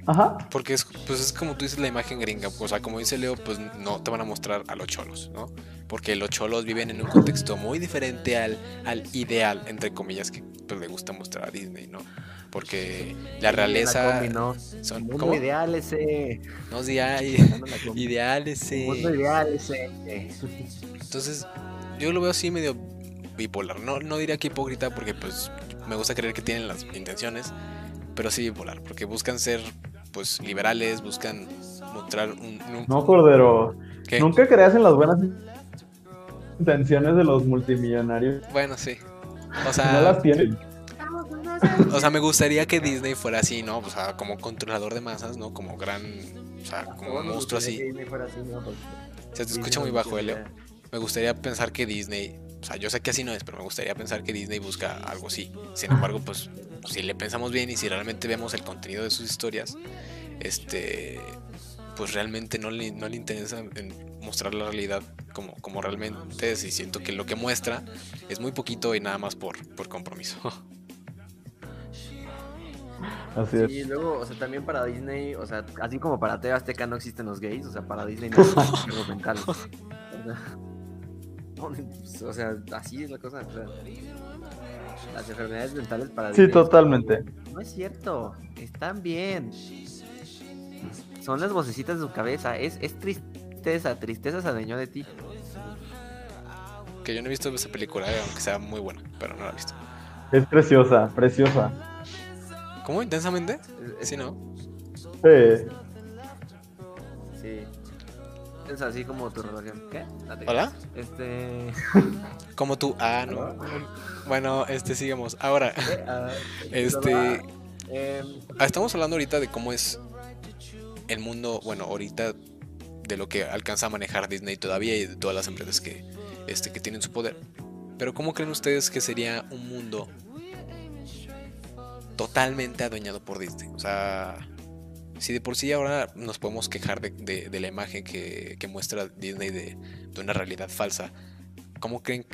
Ajá. porque es, pues es como tú dices la imagen gringa. O sea, como dice Leo, pues no te van a mostrar a los cholos, ¿no? Porque los cholos viven en un contexto muy diferente al, al ideal, entre comillas, que pues, le gusta mostrar a Disney, ¿no? Porque la realeza combi, ¿no? son Mundo ¿cómo? ideal ese. No, sí hay combi. ideales, sí. Mundo ideal ese. Entonces, yo lo veo así medio bipolar. No, no diría que hipócrita porque pues me gusta creer que tienen las intenciones, pero sí bipolar, porque buscan ser pues liberales, buscan mostrar un... un- No, Cordero. ¿qué? Nunca creas en las buenas intenciones de los multimillonarios. Bueno, sí. O No sea, las tienen. o sea, me gugustaría que Disney fuera así, ¿no? O sea, como controlador de masas, ¿no? Como gran, o sea, como un monstruo gustaría así. que Disney fuera así, ¿no? Se te Disney escucha muy bajo, Leo. Me gustaría pensar que Disney, o sea, yo sé que así no es, pero me gustaría pensar que Disney busca algo así. Sin embargo, pues si le pensamos bien y si realmente vemos el contenido de sus historias, este, pues realmente no le, no le interesa en mostrar la realidad como, como realmente es. Y siento que lo que muestra es muy poquito y nada más por, por compromiso. Así es. Y luego, o sea, también para Disney, o sea, así como para TV Azteca no existen los gays, o sea, para Disney no existen los mentales. O sea, no, pues, o sea, así es la cosa. o sea, las enfermedades mentales para Sí, Disney totalmente. No es cierto, están bien. Son las vocecitas de su cabeza, es, es tristeza, tristeza se adueñó de ti. que yo no he visto esa película, eh, aunque sea muy buena, pero no la he visto. Es preciosa, preciosa. ¿Cómo? ¿Intensamente? Sí, ¿no? Sí. Sí. Es así como tu relación. ¿Qué? Date. ¿Hola? Este. Como tú. Ah, no. Bueno, este, sigamos. Ahora, ¿qué? Ah, este. em, Ah, Estamos hablando ahorita de cómo es el mundo, bueno, ahorita de lo que alcanza a manejar Disney todavía y de todas las empresas que, este, que tienen su poder. Pero ¿cómo creen ustedes que sería un mundo totalmente adueñado por Disney? O sea, si de por sí ahora nos podemos quejar de, la imagen que, muestra Disney de, una realidad falsa, ¿cómo creen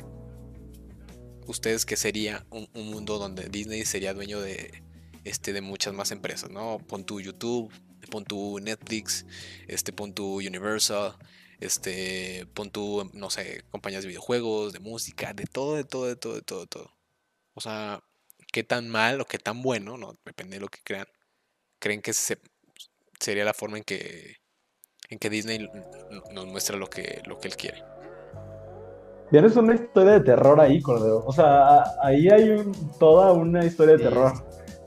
ustedes que sería un, un mundo donde Disney sería dueño de, este, de muchas más empresas, ¿no? Pon tu YouTube, pon tu Netflix, este, pon tu Universal, este, pon tu, no sé, compañías de videojuegos, de música, de todo, de todo, de todo, de todo, de todo. O sea, qué tan mal o qué tan bueno, ¿no? Depende de lo que crean. Creen que se- sería la forma en que, en que Disney nos muestra lo que, lo que él quiere. Tienes una historia de terror ahí, Cordero. O sea, ahí hay un- toda una historia de terror.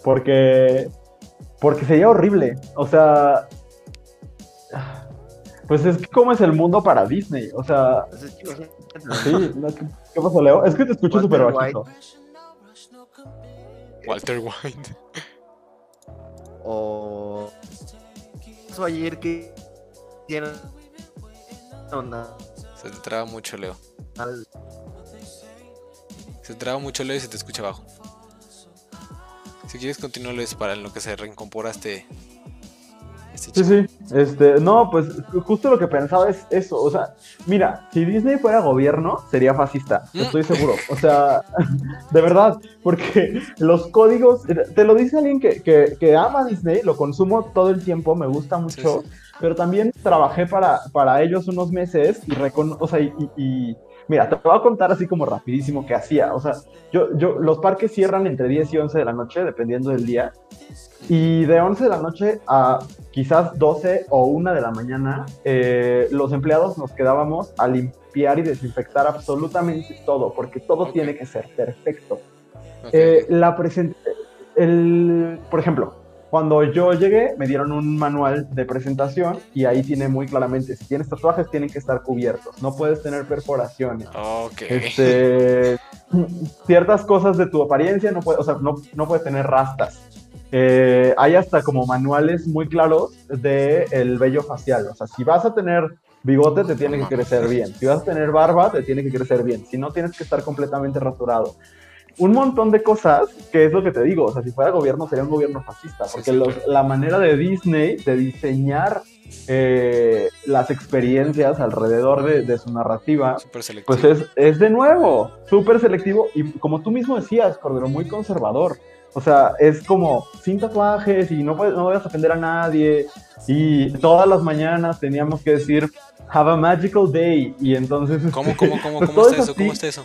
Porque. Porque sería horrible. O sea. Pues es que cómo es el mundo para Disney, o sea, sí, no, ¿qué, pasó, Leo? Es que te escucho súper White. Walter White. O. Eso ayer que. Tienen. Una. Se te traba mucho, Leo. Se te traba mucho, Leo, y se te escucha bajo. Si quieres continuar, Luis, para en lo que se reincorpora Sí, sí, este, no, pues justo lo que pensaba es eso, o sea, mira, si Disney fuera gobierno, sería fascista, Mm. estoy seguro, o sea, de verdad, porque los códigos, te lo dice alguien que, que, que ama Disney, lo consumo todo el tiempo, me gusta mucho, Sí, pero también trabajé para, para ellos unos meses y, recono o sea, y- mira, te voy a contar así como rapidísimo qué hacía, o sea, yo, yo, los parques cierran entre 10 y 11 de la noche, dependiendo del día, y de 11 de la noche a quizás 12 o 1 de la mañana, eh, los empleados nos quedábamos a limpiar y desinfectar absolutamente todo, porque todo Ok. tiene que ser perfecto. Ok. Eh, la present el, por ejemplo, cuando yo llegué, me dieron un manual de presentación y ahí tiene muy claramente, si tienes tatuajes, tienen que estar cubiertos, no puedes tener perforaciones. Este, ciertas cosas de tu apariencia no puede, o sea, no, no puedes tener rastas. Eh, hay hasta como manuales muy claros de el vello facial. O sea, si vas a tener bigote, te tiene que crecer bien. Si vas a tener barba, te tiene que crecer bien. Si no, tienes que estar completamente rasurado. Un montón de cosas, que es lo que te digo. O sea, si fuera gobierno, sería un gobierno fascista. Porque sí, los- claro. la manera de Disney de diseñar eh, las experiencias alrededor de, de su narrativa pues es, es de nuevo, súper selectivo y como tú mismo decías, Cordero, muy conservador. O sea, es como sin tatuajes y no, puedes, no vayas a ofender a nadie. Y todas las mañanas teníamos que decir, have a magical day. Y entonces... ¿Cómo, este, cómo, cómo, pues cómo está es eso? ¿Cómo está eso?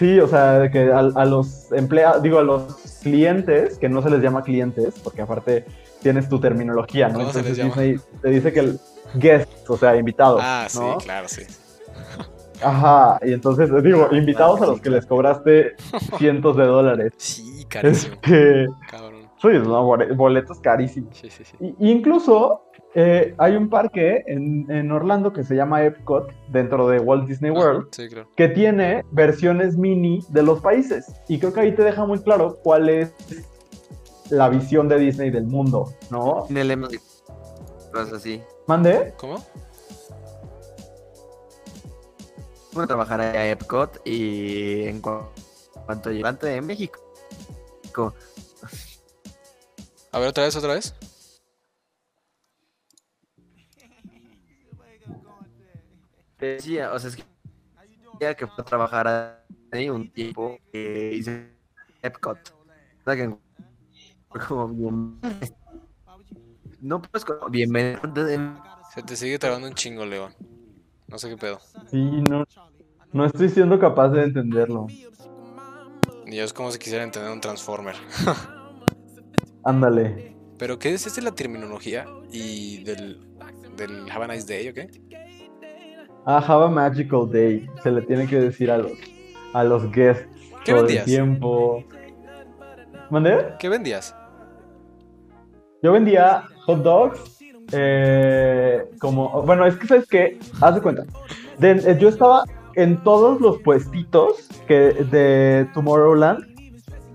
Sí, o sea, que a, a los empleados, digo, a los clientes, que no se les llama clientes, porque aparte tienes tu terminología, ¿no? ¿Cómo se les Entonces llama? Disney te dice que el guest, o sea, invitados. Ah, sí, ¿no? claro, sí. Ajá, y entonces digo, invitados a los que les cobraste cientos de dólares. Sí, carísimo. Este, Cabrón. sí, no, bole- boletos carísimos. Sí, sí, sí. Y- incluso eh, hay un parque en, en Orlando que se llama Epcot, dentro de Walt Disney World, Sí, claro. que tiene versiones mini de los países. Y creo que ahí te deja muy claro cuál es la visión de Disney del mundo, ¿no? Y cosas así. ¿Mande? ¿Cómo? Voy a trabajar allá a Epcot y en cu- cuanto llegante de México. A ver, otra vez, otra vez. Decía, o sea, es que ya que fue a trabajar ahí un tiempo que hice Epcot. O sea que fue como bien. No pues como bienvenido. Se te sigue trabando un chingo, León. No sé qué pedo. Sí, no, no estoy siendo capaz de entenderlo. Y yo es como si quisiera entender un Transformer. Ándale. Pero, ¿qué es esta la terminología? Y del, del Have a Nice Day, ¿o qué? Ah, have a magical day. Se le tiene que decir a los, a los guests ¿Qué todo el vendías? tiempo. ¿Mandé? ¿Qué vendías? Yo vendía hot dogs. eh, como, bueno, es que sabes qué, haz de cuenta. De- eh, yo estaba en todos los puestitos que, de Tomorrowland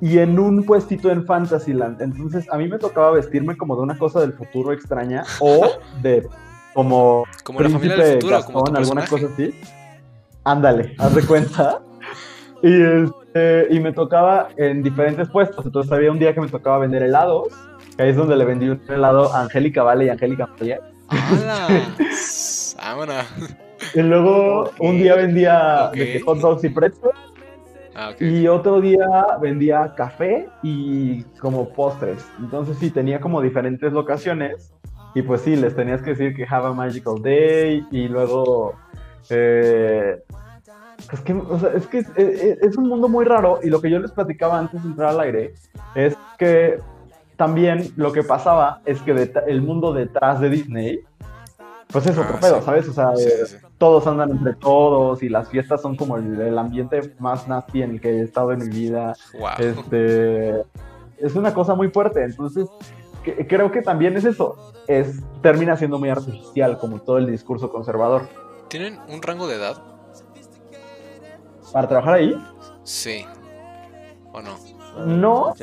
y en un puestito en Fantasyland. Entonces a mí me tocaba vestirme como de una cosa del futuro extraña o de como Como la familia Príncipe del futuro, como tu Gastón, alguna personaje. cosa así. Ándale, haz de cuenta. y, este, y me tocaba en diferentes puestos. Entonces había un día que me tocaba vender helados, que ahí es donde le vendí un helado a Angélica Vale y Angélica María. Y luego Ok. un día vendía Ok. de que hot dogs y pretzels. Ah, ok. Y otro día vendía café y como postres. Entonces sí, tenía como diferentes locaciones. Y pues sí, les tenías que decir que have a magical day. Y luego... eh, es que, o sea, es, que es, es- es un mundo muy raro. Y lo que yo les platicaba antes de entrar al aire es que también lo que pasaba es que el mundo detrás de Disney... Pues es otro Ah, pedo, sí. ¿sabes? O sea, eh, sí, sí. todos andan entre todos y las fiestas son como el, el ambiente más nasty en el que he estado en mi vida. Wow. Este, es una cosa muy fuerte. Entonces, que- creo que también es eso. Es, termina siendo muy artificial, como todo el discurso conservador. ¿Tienen un rango de edad? Para trabajar ahí, Sí. ¿O no? no.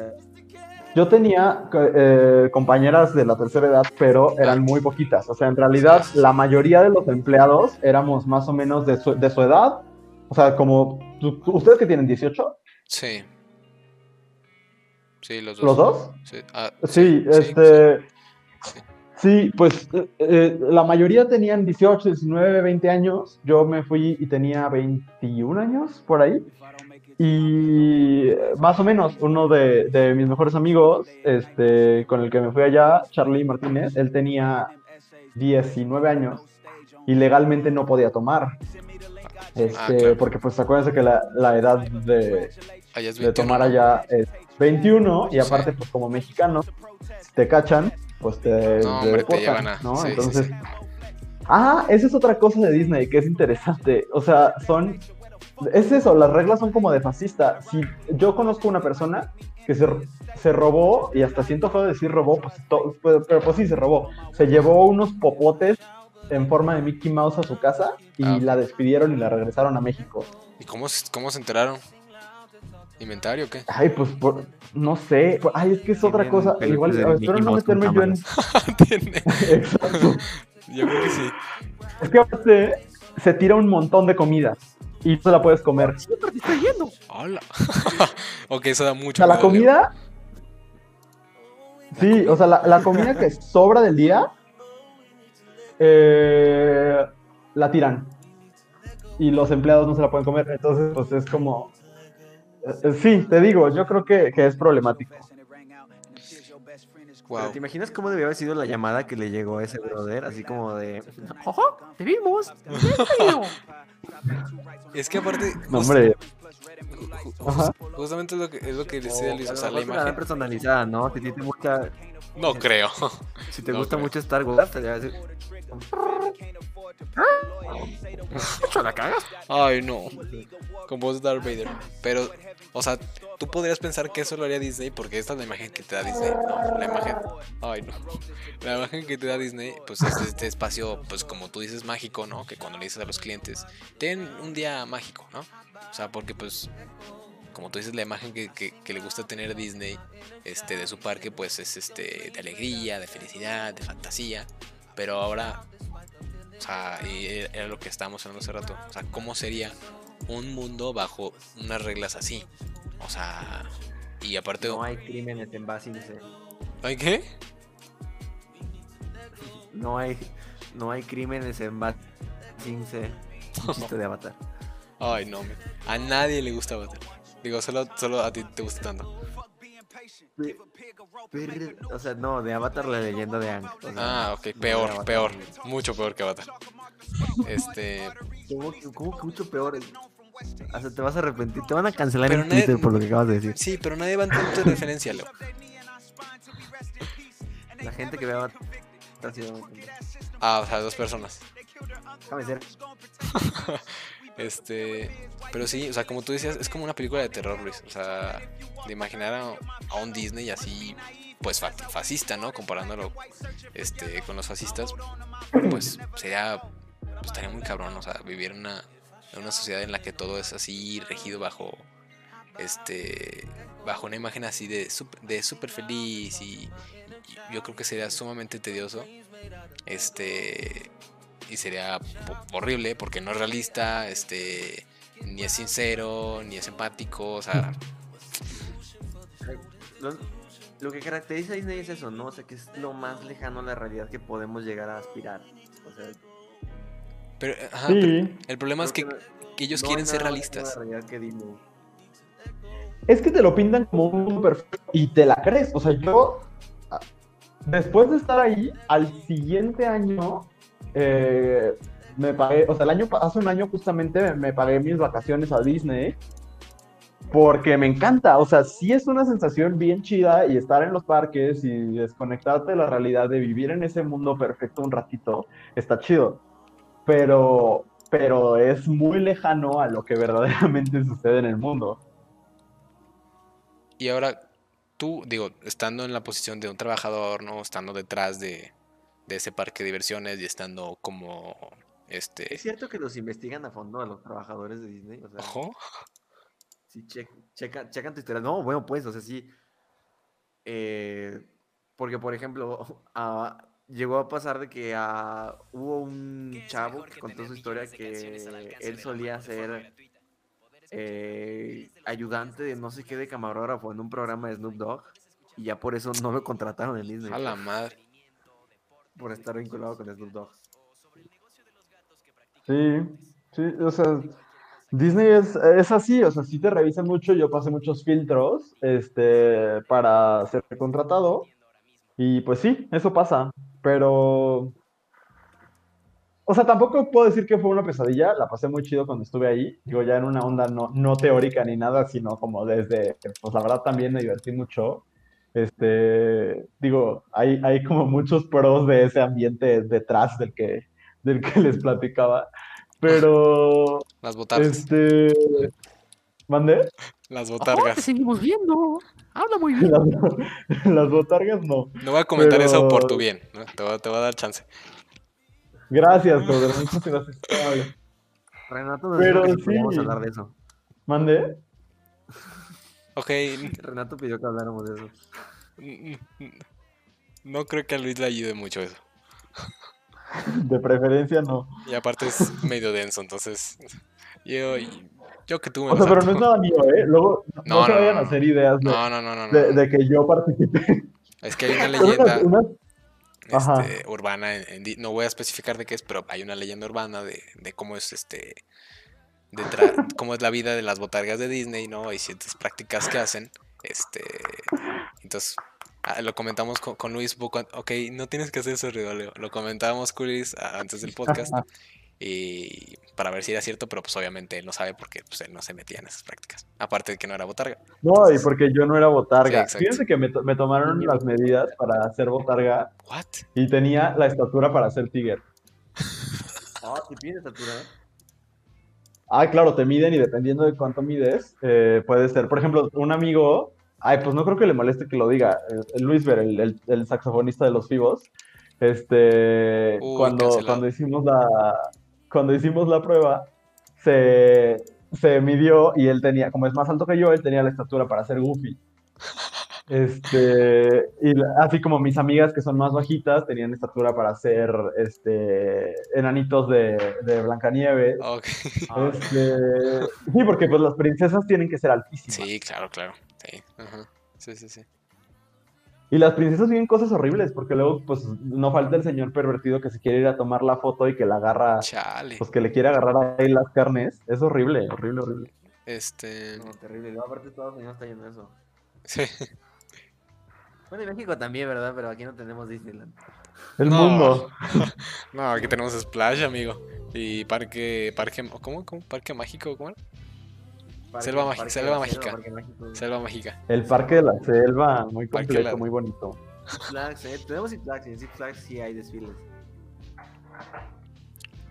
Yo tenía eh, compañeras de la tercera edad, pero eran muy poquitas. O sea, en realidad, la mayoría de los empleados éramos más o menos de su, de su edad. O sea, como. ¿tú- tú- ¿Ustedes que tienen 18? Sí. Sí, los dos. ¿Los dos? Sí, ah, Sí, este. Sí, pues eh, eh, la mayoría tenían 18, 19, 20 años. Yo me fui y tenía 21 años por ahí. Y eh, más o menos uno de, de mis mejores amigos, este, con el que me fui allá, Charlie Martínez, él tenía 19 años y legalmente no podía tomar. Este, Ah, claro. Porque pues acuérdense que la, la edad de, de 21, tomar allá es 21 y aparte pues como mexicano si te cachan pues te, No, hombre, te llevan a- ¿no? sí, Entonces, sí. ah, esa es otra cosa de Disney que es interesante, o sea, son es eso, las reglas son como de fascista. Si yo conozco una persona que se, se robó, y hasta siento feo decir robó, pues, to- pero, pues sí se robó, se llevó unos popotes en forma de Mickey Mouse a su casa y Ah. la despidieron y la regresaron a México. ¿Y cómo, cómo se enteraron? ¿Inventario o qué? Ay, pues por- no sé. Ay, es que es otra cosa. Igual, de a ver, espero no meterme yo en. Tiene- Exacto. Yo creo que sí. Es que aparte se tira un montón de comida y tú la puedes comer. Hola. ok, eso da O mucho sea, la comida. Sí, o sea, la, la comida que sobra del día. eh, la tiran. Y los empleados no se la pueden comer. Entonces, pues es como. Eh, Sí, te digo, yo creo que, que es problemático. Wow. ¿Te imaginas cómo debió haber sido la llamada que le llegó a ese brother? Así como de... ¡Ojo! ¡Te vimos! Es que aparte. No, hombre. Justamente es lo que, es lo que decía Luis. O sea, la imagen. personalizada, ¿no? Si te, mucha, No creo. si te No gusta creo. mucho Star Wars, te va a decir... ¿Mucho la cagas? Ay, no. Con voz de Darth Vader. Pero, o sea, tú podrías pensar que eso lo haría Disney porque esta es la imagen que te da Disney. No, la imagen. Ay, no. La imagen que te da Disney, pues es este espacio, pues como tú dices, mágico, ¿no? Que cuando le dices a los clientes, ten un día mágico, ¿no? O sea, porque pues, como tú dices, la imagen que, que- que le gusta tener Disney este, de su parque, pues es este de alegría, de felicidad, de fantasía. Pero ahora, o sea, y era lo que estábamos hablando hace rato. O sea, ¿cómo sería un mundo bajo unas reglas así? O sea, y aparte, No hay crímenes en Basinse. ¿hay qué? No hay, no hay crímenes en Basinse. Un chiste de Avatar. Ay, no, a nadie le gusta Avatar. Digo, solo, solo a ti te gusta tanto. Pero, o sea, no, de Avatar la leyenda de Aang. o sea, Ah, ok, peor, peor. Mucho peor que Avatar. Este. ¿Cómo, que- cómo que mucho peor? O sea, te vas a arrepentir. Te van a cancelar Pero en nadie- Twitter por lo que acabas de decir. Sí, pero nadie va a entender tu referencia, Leo. La gente que ve Avatar. Ah, o sea, dos personas. Déjame ser. Este. Pero sí, o sea, como tú decías, es como una película de terror, Luis. O sea, de imaginar a, un Disney así, pues fa- fascista, ¿no? Comparándolo este, con los fascistas, pues sería. Pues estaría muy cabrón, o sea, vivir en una, en una sociedad en la que todo es así, regido bajo. Este. Bajo una imagen así de súper de super feliz y, y yo creo que sería sumamente tedioso. Este y sería horrible porque no es realista, este, ni es sincero, ni es empático, o sea, Lo, lo que caracteriza a Disney es eso, ¿no? O sea, que es lo más lejano a la realidad que podemos llegar a aspirar. O sea, pero, ajá, pero Sí. el problema es que, creo no- que ellos no quieren ser realistas. que. Es que te lo pintan como un mundo perfecto y te la crees. O sea, yo, después de estar ahí, al siguiente año, eh, me pagué, o sea, el año, hace un año justamente me, me pagué mis vacaciones a Disney porque me encanta. O sea, sí es una sensación bien chida y estar en los parques y desconectarte de la realidad de vivir en ese mundo perfecto un ratito, está chido. Pero, pero es muy lejano a lo que verdaderamente sucede en el mundo. Y ahora, tú, digo, estando en la posición de un trabajador, ¿no? Estando detrás de, de ese parque de diversiones y estando como, este, ¿Es cierto que los investigan a fondo a los trabajadores de Disney? O sea, ojo, sí, che- checa- checan tu historia. No, bueno, pues, o sea, sí. eh, porque, por ejemplo, ah, llegó a pasar de que ah, hubo un chavo que contó su historia que él solía ser eh, ayudante de no sé qué de camarógrafo en un programa de Snoop Dogg y ya por eso no lo contrataron en Disney a la madre. Por estar vinculado con Snoop Dogg. Sí, sí, o sea, Disney es, es así, o sea, sí te revisan mucho, yo pasé muchos filtros, este, para ser contratado, y pues sí, eso pasa, pero, o sea, tampoco puedo decir que fue una pesadilla, la pasé muy chido cuando estuve ahí, digo, ya en una onda no, no teórica ni nada, sino como desde, pues la verdad también me divertí mucho, este, digo, hay, hay como muchos pros de ese ambiente detrás del que, del que les platicaba, pero, Las botargas. este, ¿mandé? Las botargas. seguimos viendo. Habla muy bien. Las, las botargas no. No voy a comentar eso por tu bien, ¿no? Te voy, a- te voy a dar chance. Gracias, brother, muchas gracias. Renato Pero si podíamos sí. hablar de eso. ¿Mandé? Ok, Renato pidió que habláramos de eso. no creo que a Luis le ayude mucho eso. De preferencia no. Y aparte es medio denso, entonces yo, yo que tú me O sea, pero no es nada mío, ¿eh? Luego no, No, se vayan no, a hacer ideas de, No, no, no, no, no. de- de que yo participé. Es que hay una leyenda unas- Ajá. este, urbana, en- en no voy a especificar de qué es, pero hay una leyenda urbana de, de cómo es este de cómo es la vida de las botargas de Disney, ¿no? Hay ciertas prácticas que hacen. Este, entonces ah, lo comentamos con, con Luis, poco an- ok, no tienes que hacer eso, Leo. Lo comentábamos con Luis ah, antes del podcast y para ver si era cierto, pero pues obviamente él no sabe porque pues, él no se metía en esas prácticas. Aparte de que no era botarga. No, y porque yo no era botarga. exacto. Fíjense que me, to- me tomaron las medidas para hacer botarga What? y tenía la estatura para ser tiger. Ah, ¿te pide estatura? Ah, claro, te miden y dependiendo de cuánto mides, eh, puede ser. Por ejemplo, un amigo, ay, pues no creo que le moleste que lo diga, eh, Luis Ver, el, el- el saxofonista de los Fibos, este, Uy, cuando, cancelado. cuando hicimos la, cuando hicimos la prueba, se, se midió y él tenía, como es más alto que yo, él tenía la estatura para ser Goofy. Este, y así como mis amigas que son más bajitas tenían estatura para ser este, enanitos de, de Blancanieves. Ok. Este, sí, porque pues las princesas tienen que ser altísimas. Sí, claro, claro. Sí, ajá. Sí, sí, sí. Y las princesas viven cosas horribles, porque luego pues no falta el señor pervertido que se quiere ir a tomar la foto y que la agarra, Chale. pues que le quiere agarrar ahí las carnes. Es horrible, horrible, horrible. Este. No, terrible. No, aparte Estados Unidos está lleno de eso. Sí. Bueno, y México también, ¿verdad? Pero aquí no tenemos Disneyland. El No. mundo. No, aquí tenemos Splash, amigo. Y parque. parque ¿Cómo? ¿Cómo? ¿Parque mágico? ¿Cómo era? Parque- Selva mágica, Parque selva mágica. Selva mágica. El parque de la selva, muy completo, la- muy bonito. Flags, eh, Tenemos Six Flags y en Six Flags sí hay desfiles.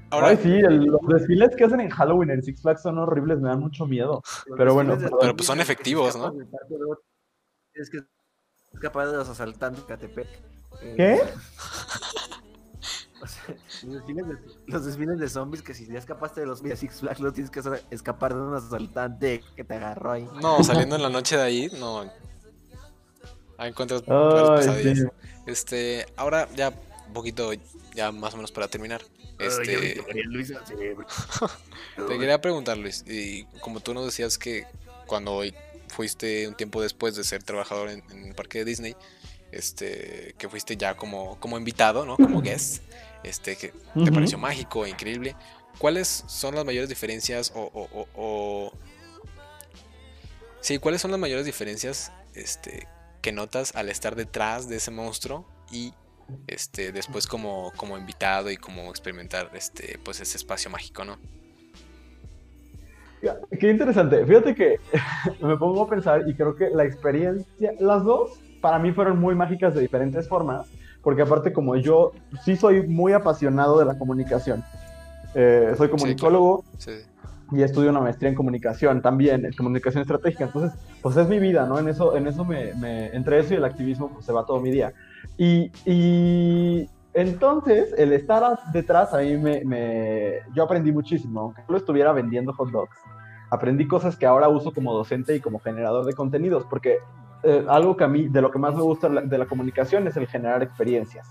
Ahora, Ay, sí, el- los desfiles que hacen en Halloween en Six Flags son horribles, me dan mucho miedo. Pero bueno, pero pues son efectivos, ¿no? Tienes que escapar de los asaltantes de Catepec. Eh, ¿Qué? o sea, los, desfiles de, los desfiles de zombies que si ya escapaste de los de Six Flags, luego tienes que hacer- escapar de un asaltante que te agarró ahí. no, saliendo en la noche de ahí, no. Ahí encuentras pesadillas. sí. Este, ahora ya un poquito, ya más o menos para terminar. Este, te quería preguntar, Luis, y como tú nos decías que cuando fuiste un tiempo después de ser trabajador en, en el parque de Disney, este, que fuiste ya como, como invitado, ¿no? Como guest, este, que te pareció mágico, increíble. ¿Cuáles son las mayores diferencias o, o- o- o- Sí, ¿cuáles son las mayores diferencias este, que notas al estar detrás de ese monstruo y este, después como, como invitado y como experimentar este, pues ese espacio mágico, ¿no? Qué interesante. Fíjate que me pongo a pensar y creo que la experiencia, las dos, para mí fueron muy mágicas de diferentes formas, porque aparte como yo sí soy muy apasionado de la comunicación, eh, soy comunicólogo, Sí, y estudio una maestría en comunicación también, en comunicación estratégica. Entonces, pues es mi vida, ¿no? En eso, en eso me, me- entre eso y el activismo, pues se va todo mi día. Y, y entonces, el estar detrás a mí me, me- yo aprendí muchísimo, aunque lo estuviera vendiendo hot dogs. Aprendí cosas que ahora uso como docente y como generador de contenidos, porque eh, algo que a mí, de lo que más me gusta de la comunicación es el generar experiencias.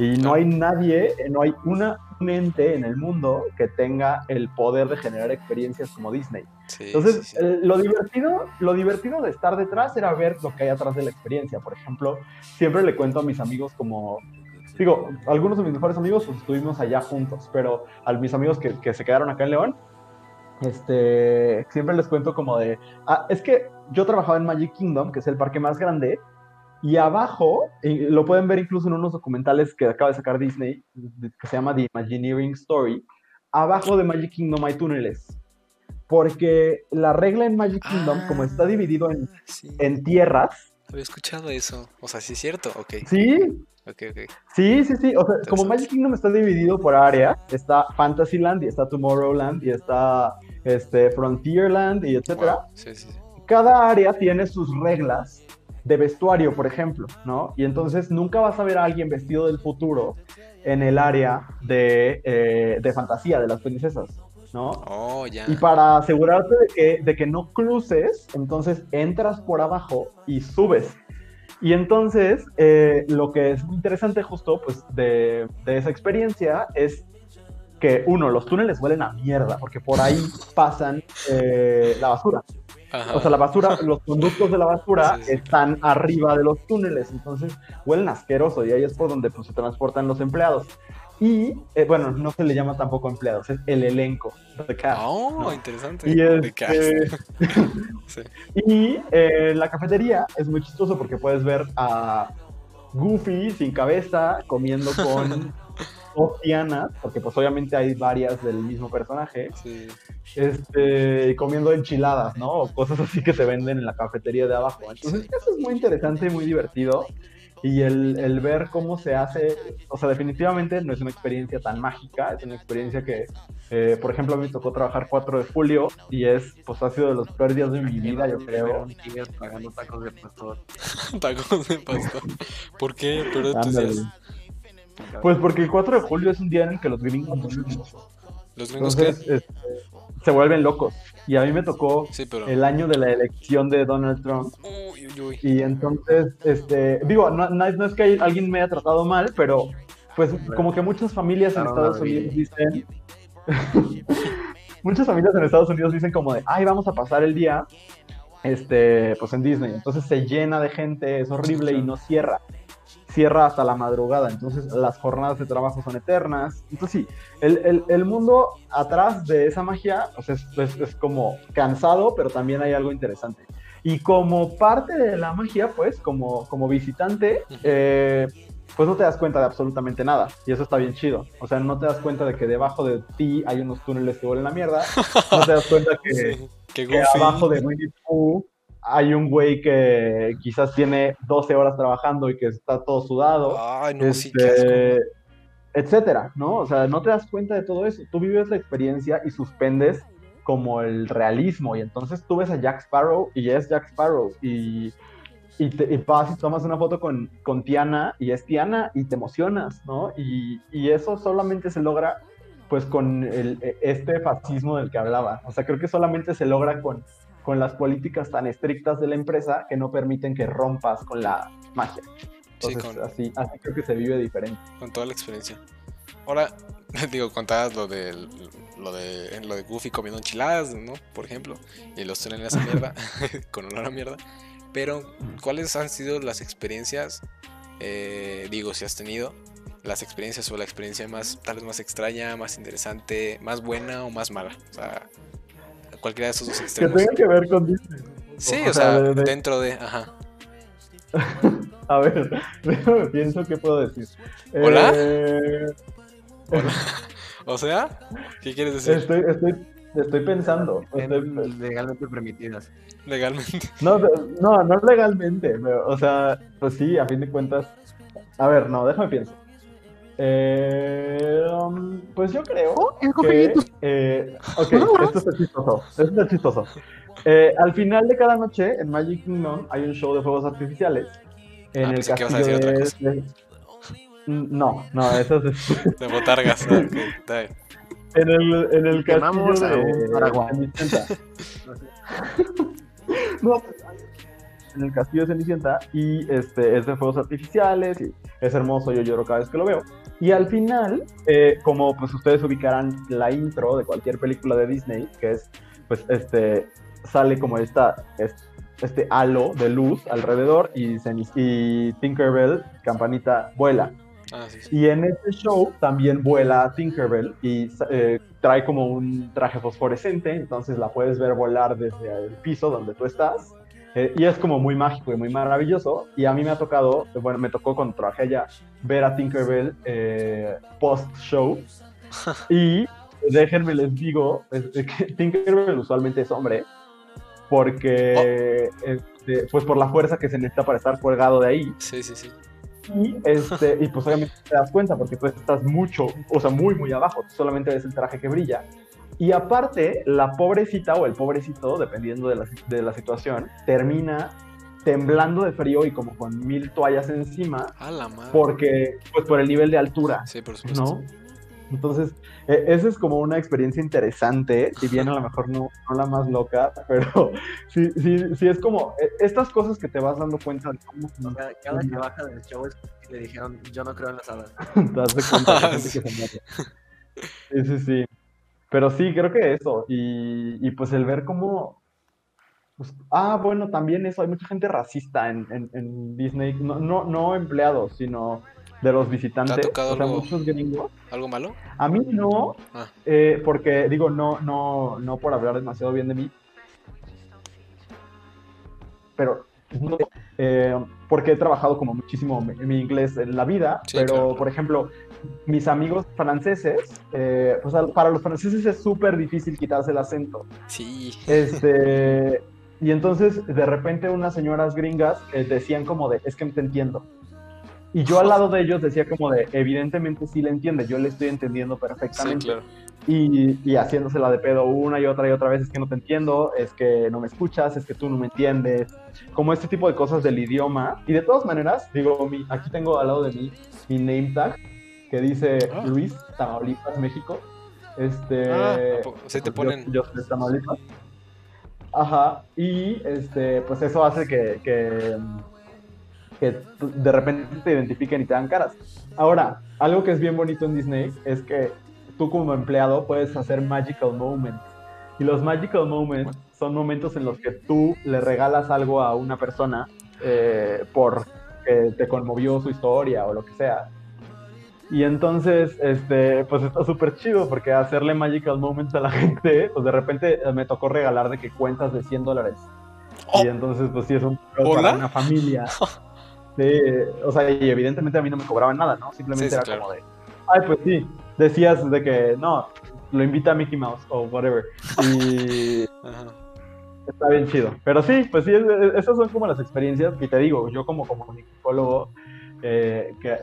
Y no hay nadie, eh, no hay una, un ente en el mundo que tenga el poder de generar experiencias como Disney. Sí, Entonces, sí, sí. eh, lo, divertido, lo divertido de estar detrás era ver lo que hay atrás de la experiencia. Por ejemplo, siempre le cuento a mis amigos como, digo, algunos de mis mejores amigos estuvimos allá juntos, pero a mis amigos que, que se quedaron acá en León, este, siempre les cuento como de, ah, es que yo trabajaba en Magic Kingdom, que es el parque más grande, y abajo, y lo pueden ver incluso en unos documentales que acaba de sacar Disney, que se llama The Imagineering Story, abajo de Magic Kingdom hay túneles. Porque la regla en Magic Kingdom, como está dividido en, Sí, en tierras, había escuchado eso. O sea, sí es cierto. Ok, sí, ok, ok. sí, sí, sí. O sea, como. Magic Kingdom está dividido por área, está Fantasyland y está Tomorrowland y está este, Frontierland y etcétera. Wow, Sí, sí, sí. cada área tiene sus reglas de vestuario, por ejemplo, ¿no? Y entonces nunca vas a ver a alguien vestido del futuro en el área de, eh, de fantasía de las princesas, ¿no? Oh, ya. Y para asegurarte de que, de que no cruces, entonces entras por abajo y subes. Y entonces, eh, lo que es muy interesante justo pues, de, de esa experiencia es que, uno, los túneles huelen a mierda, porque por ahí pasan eh, la basura. Ajá. O sea, la basura, los conductos de la basura Sí, sí. están arriba de los túneles, entonces huelen asqueroso y ahí es por donde pues, se transportan los empleados. Y, eh, bueno, no se le llama tampoco empleados, es el elenco, the cast, Oh, ¿no? interesante. Y, The cast. este, Sí. y eh, la cafetería es muy chistoso porque puedes ver a Goofy sin cabeza comiendo con dos Tianas, porque pues obviamente hay varias del mismo personaje, Sí. este, comiendo enchiladas, ¿no? O cosas así que se venden en la cafetería de abajo. Entonces, Sí. eso es muy interesante y muy divertido. Y el, el ver cómo se hace, o sea, definitivamente no es una experiencia tan mágica, es una experiencia que, eh, por ejemplo, a mí me tocó trabajar 4 de julio y es, pues ha sido de los peores días de mi vida, yo creo. Pagando tacos de pastor. Tacos de pastor. ¿Por qué? Pero. Pues porque el 4 de julio es un día en el que los gringos Los gringos que. entonces, este, se vuelven locos. Y a mí me tocó Sí, pero. el año de la elección de Donald Trump. Uy, uy, uy. Y entonces, este, digo, no, no es- que alguien me haya tratado mal, pero pues como que muchas familias en Estados. Unidos dicen, muchas familias en Estados Unidos dicen como de, ay, vamos a pasar el día, este, pues en Disney. Entonces se llena de gente, es horrible y no cierra. Cierra hasta la madrugada, entonces las jornadas de trabajo son eternas. Entonces sí, el, el- el mundo atrás de esa magia pues es, es- es como cansado, pero también hay algo interesante. Y como parte de la magia, pues, como, como visitante, eh, pues no te das cuenta de absolutamente nada. Y eso está bien chido. O sea, no te das cuenta de que debajo de ti hay unos túneles que huelen a mierda. No te das cuenta que, Sí, que abajo de Winnie Pooh hay un güey que quizás tiene 12 horas trabajando y que está todo sudado. Ay, no, sí, qué este, asco. etcétera, ¿no? O sea, no te das cuenta de todo eso. Tú vives la experiencia y suspendes como el realismo. Y entonces tú ves a Jack Sparrow y es Jack Sparrow. Y, y, te, y vas y tomas una foto con, con Tiana y es Tiana y te emocionas, ¿no? Y, y eso solamente se logra pues con el, e- este fascismo del que hablaba. O sea, creo que solamente se logra con, con las políticas tan estrictas de la empresa que no permiten que rompas con la magia. Sí, con- así, así creo que se vive diferente. con toda la experiencia. Ahora, digo, contabas lo de lo de lo de Goofy comiendo enchiladas, ¿no? Por ejemplo, y los túneles a mierda, con olor a mierda. Pero, ¿cuáles han sido las experiencias? eh, digo, si has tenido las experiencias o la experiencia más, tal vez más extraña, más interesante, más buena o más mala. O sea, cualquiera de esos dos Que tenga que ver con Disney. Sí, o o sea, sea, de- de- dentro de, ajá. A ver, déjame pienso qué puedo decir. ¿Hola? Eh, O sea, ¿qué quieres decir? estoy, estoy, estoy pensando. Estoy- legalmente permitidas. Legalmente. no, no, no legalmente. pero, o sea, pues sí, a fin de cuentas. A ver, no, déjame pienso. Eh, um, pues yo creo Oh, que... eh, ok, esto está chistoso. Esto está chistoso. Eh, al final de cada noche en Magic Kingdom hay un show de fuegos artificiales. En Ah, el que ibas a castillo decir de, otra de- No, no, eso es De botargas. ah, ok, está bien. en el, en el castillo de paraguay. No, en el castillo de Cenicienta y este es de fuegos artificiales y es hermoso, yo lloro cada vez que lo veo. Y al final, eh, como pues ustedes ubicarán la intro de cualquier película de Disney, que es pues este sale como esta es- este halo de luz alrededor y, y Tinkerbell, campanita, vuela. Ah, sí, sí. Y en este show también vuela Tinkerbell y eh, trae como un traje fosforescente, entonces la puedes ver volar desde el piso donde tú estás. Eh, y es como muy mágico y muy maravilloso. Y a mí me ha tocado, bueno, me tocó cuando trabajé allá, ver a Tinkerbell eh, post-show. y déjenme les digo, este, que Tinkerbell usualmente es hombre, porque, este, pues por la fuerza que se necesita para estar colgado de ahí. Sí, sí, sí. Y, este, y pues obviamente te das cuenta porque tú estás mucho, o sea, muy, muy abajo, solamente ves el traje que brilla. Y aparte, la pobrecita o el pobrecito, dependiendo de la, de la situación, termina temblando de frío y como con mil toallas encima, A la madre. porque, pues por el nivel de altura, Sí, por supuesto. ¿no? Entonces, eh, esa es como una experiencia interesante, si bien a lo mejor no, no la más loca, pero sí, sí, sí es como eh, estas cosas que te vas dando cuenta de cómo Cada, cada que baja del show es que le dijeron, yo no creo en las hadas. te das de cuenta de gente que se muere. Sí, sí, sí. Pero sí, creo que eso. Y, y pues el ver cómo. pues, ah, bueno, también eso. Hay mucha gente racista en, en- en Disney. No, no, no empleados, sino de los visitantes. tocado o sea, algo? muchos gringos. ¿Algo malo? A mí no, Ah. eh, porque digo, no, no, no por hablar demasiado bien de mí. Pero. no, eh, porque he trabajado como muchísimo mi, mi inglés en la vida, Sí, pero claro. por ejemplo, mis amigos franceses, eh, pues para los franceses es súper difícil quitarse el acento. Sí. Este, y entonces de repente unas señoras gringas eh, decían como de, es que te entiendo. Y yo al lado de ellos decía como de, evidentemente sí le entiende, yo le estoy entendiendo Sí, perfectamente. claro. Y, y haciéndosela de pedo una y otra y otra vez, es que no te entiendo, es que no me escuchas, es que tú no me entiendes, como este tipo de cosas del idioma. Y de todas maneras, digo, mi, aquí tengo al lado de mí mi name tag, que dice Ah. Luis, Tamaulipas, México. Este, Ah. Sí te yo- ponen- Yo, soy de Tamaulipas. Ajá, y este, pues eso hace que, que, que de repente te identifiquen y te dan caras. Ahora, algo que es bien bonito en Disney es que tú como empleado puedes hacer magical moments. Y los magical moments son momentos en los que tú le regalas algo a una persona eh, por que te conmovió su historia o lo que sea. Y entonces, este, pues está súper chido porque hacerle magical moments a la gente, pues de repente me tocó regalar de que cuentas de 100 dólares. Oh. Y entonces, pues sí, es un para una familia. Sí, o sea, y evidentemente a mí no me cobraban nada, ¿no? Simplemente Sí, sí, era claro. como de, ay, pues sí, decías de que no, lo invita a Mickey Mouse o whatever. Y Ajá. está bien chido. Pero sí, pues sí, es- es- esas son como las experiencias que te digo, yo como comunicólogo, eh, que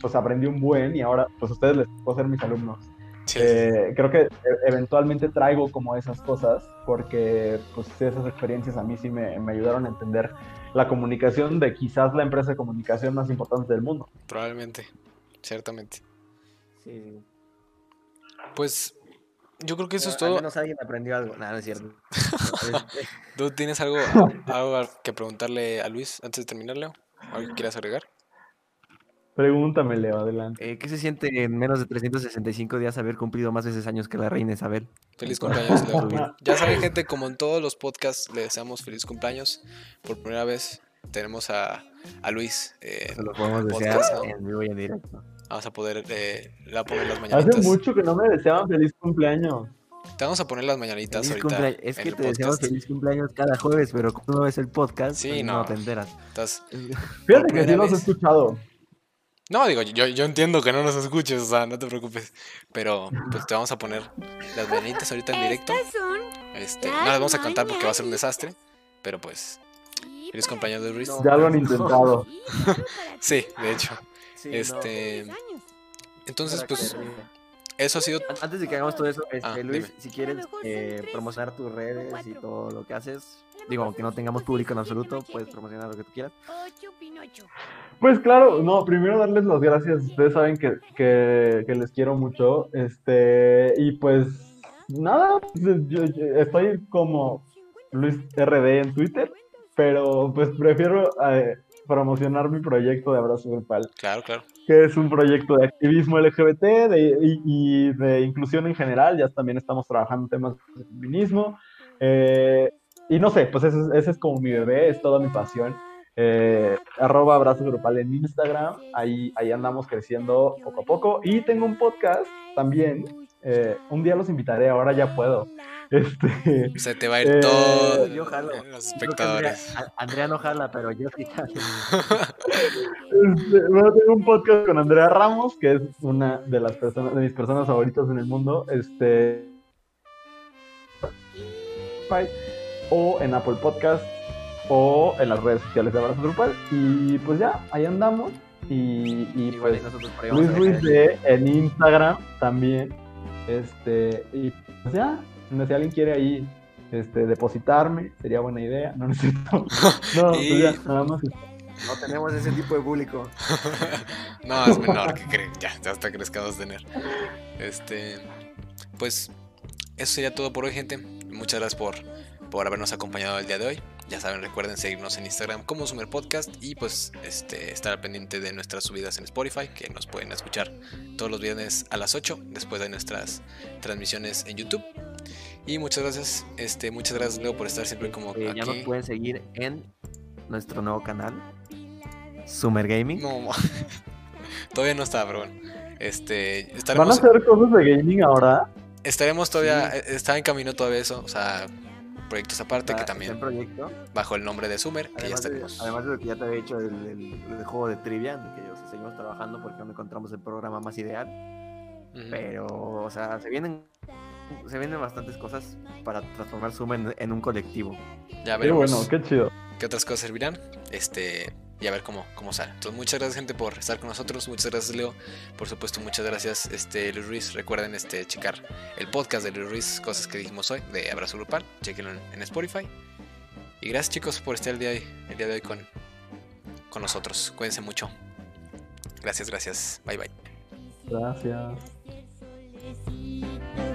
pues aprendí un buen y ahora pues a ustedes les puedo ser mis alumnos. Sí. Eh, creo que e- eventualmente traigo como esas cosas porque pues esas experiencias a mí sí me, me ayudaron a entender la comunicación de quizás la empresa de comunicación más importante del mundo. Probablemente. Ciertamente. Sí. Pues yo creo que eso es Al todo. menos alguien aprendió algo. Nada, no es cierto. Este, ¿Tú tienes algo, algo que preguntarle a Luis antes de terminar, Leo? ¿Algo que quieras agregar? Pregúntame, Leo, adelante. eh, ¿Qué se siente en menos de 365 días haber cumplido más veces años que la reina Isabel? Feliz cumpleaños, Leo. Ya saben, gente, como en todos los podcasts, le deseamos feliz cumpleaños. Por primera vez tenemos a, a Luis. eh, Se lo podemos desear podcast, ¿no? en vivo y en directo. Vamos a poder, eh, le voy a poner las Hace mañanitas. mucho que no me deseaban feliz cumpleaños. Te vamos a poner las mañanitas Feliz ahorita. cumplea- Es que te deseamos feliz cumpleaños cada jueves, pero como no ves el podcast, Sí, pues no. no te enteras. Estás- Fíjate que sí los he escuchado. No, digo, yo, yo entiendo que no nos escuches, o sea, no te preocupes. Pero pues te vamos a poner las mañanitas ahorita en directo. Este, no las vamos a cantar porque va a ser un desastre. Pero pues, feliz cumpleaños de Luis. No. Ya lo han intentado. Sí, de hecho. Sí, no. Este, Entonces, pues, que- eso ha sido. An- Antes de que hagamos todo eso, este, Ah, Luis, dime. si quieres eh, promocionar tus redes y todo lo que haces, digo, aunque no tengamos público en absoluto, puedes promocionar lo que tú quieras. Pues claro, no, primero darles las gracias. Ustedes saben que, que, que les quiero mucho. Este, y pues nada, pues, yo, yo estoy como Luis RD en Twitter, pero pues prefiero eh, promocionar mi proyecto de Abrazo Grupal, Claro, claro. Que es un proyecto de activismo LGBT de- y, de inclusión en general. Ya también estamos trabajando en temas de feminismo. eh, y no sé, pues ese, es- ese es como mi bebé, es toda mi pasión. Eh, arroba abrazo grupal en Instagram, ahí, ahí andamos creciendo poco a poco. Y tengo un podcast también, eh, un día los invitaré, ahora ya puedo. Este, Se te va a ir Eh, todo yo jalo. los espectadores. Andrea, no jala, pero yo sí jalo. este, bueno, tengo un podcast con Andrea Ramos, que es una de las personas, de mis personas favoritas en el mundo. Este, o en Apple Podcast o en las redes sociales de Abrazo Grupal. Y pues ya, ahí andamos. Y, y pues Luis Ruiz de en Instagram también. Este, y pues ya, si alguien quiere ahí este, depositarme, sería buena idea. No necesito. No, pues ya, nada más. No tenemos ese tipo de público. no, es menor que creen. Ya, ya hasta crees que vamos a tener. Este. Pues. Eso sería todo por hoy, gente. Muchas gracias por, por habernos acompañado el día de hoy. Ya saben, recuerden seguirnos en Instagram como Sumer Podcast y pues este, estar al pendiente de nuestras subidas en Spotify, que nos pueden escuchar todos los viernes a las 8 después de nuestras transmisiones en YouTube. Y muchas gracias, este, muchas gracias Leo por estar siempre como Eh, ya nos aquí. pueden seguir en nuestro nuevo canal, Summer Gaming. No, todavía no está, pero bueno. Este, ¿Van a estaremos, hacer cosas de gaming ahora? estaremos todavía, Sí. eh, está en camino todavía eso, o sea, proyectos aparte Está- que está en también proyecto. bajo el nombre de Sumer, que ya Además de, estaremos. además de lo que ya te había dicho el, el- el juego de trivia, en el que o sea, seguimos trabajando porque no encontramos el programa más ideal. Pero, o sea, se vienen se vienen bastantes cosas para transformar Summer en, en un colectivo. Ya Qué veremos. bueno, qué chido. qué otras cosas servirán. Este, y a ver cómo, cómo sale. Entonces, muchas gracias, gente, por estar con nosotros. Muchas gracias, Leo. Por supuesto, muchas gracias, este, Luis Ruiz. Recuerden este, checar el podcast de Luis Ruiz, cosas que dijimos hoy, de Abrazo Grupal. Chequenlo en, en Spotify. Y gracias, chicos, por estar el día de hoy, el día de hoy con, con nosotros. Cuídense mucho. Gracias, gracias. Bye, bye. Gracias. Necesito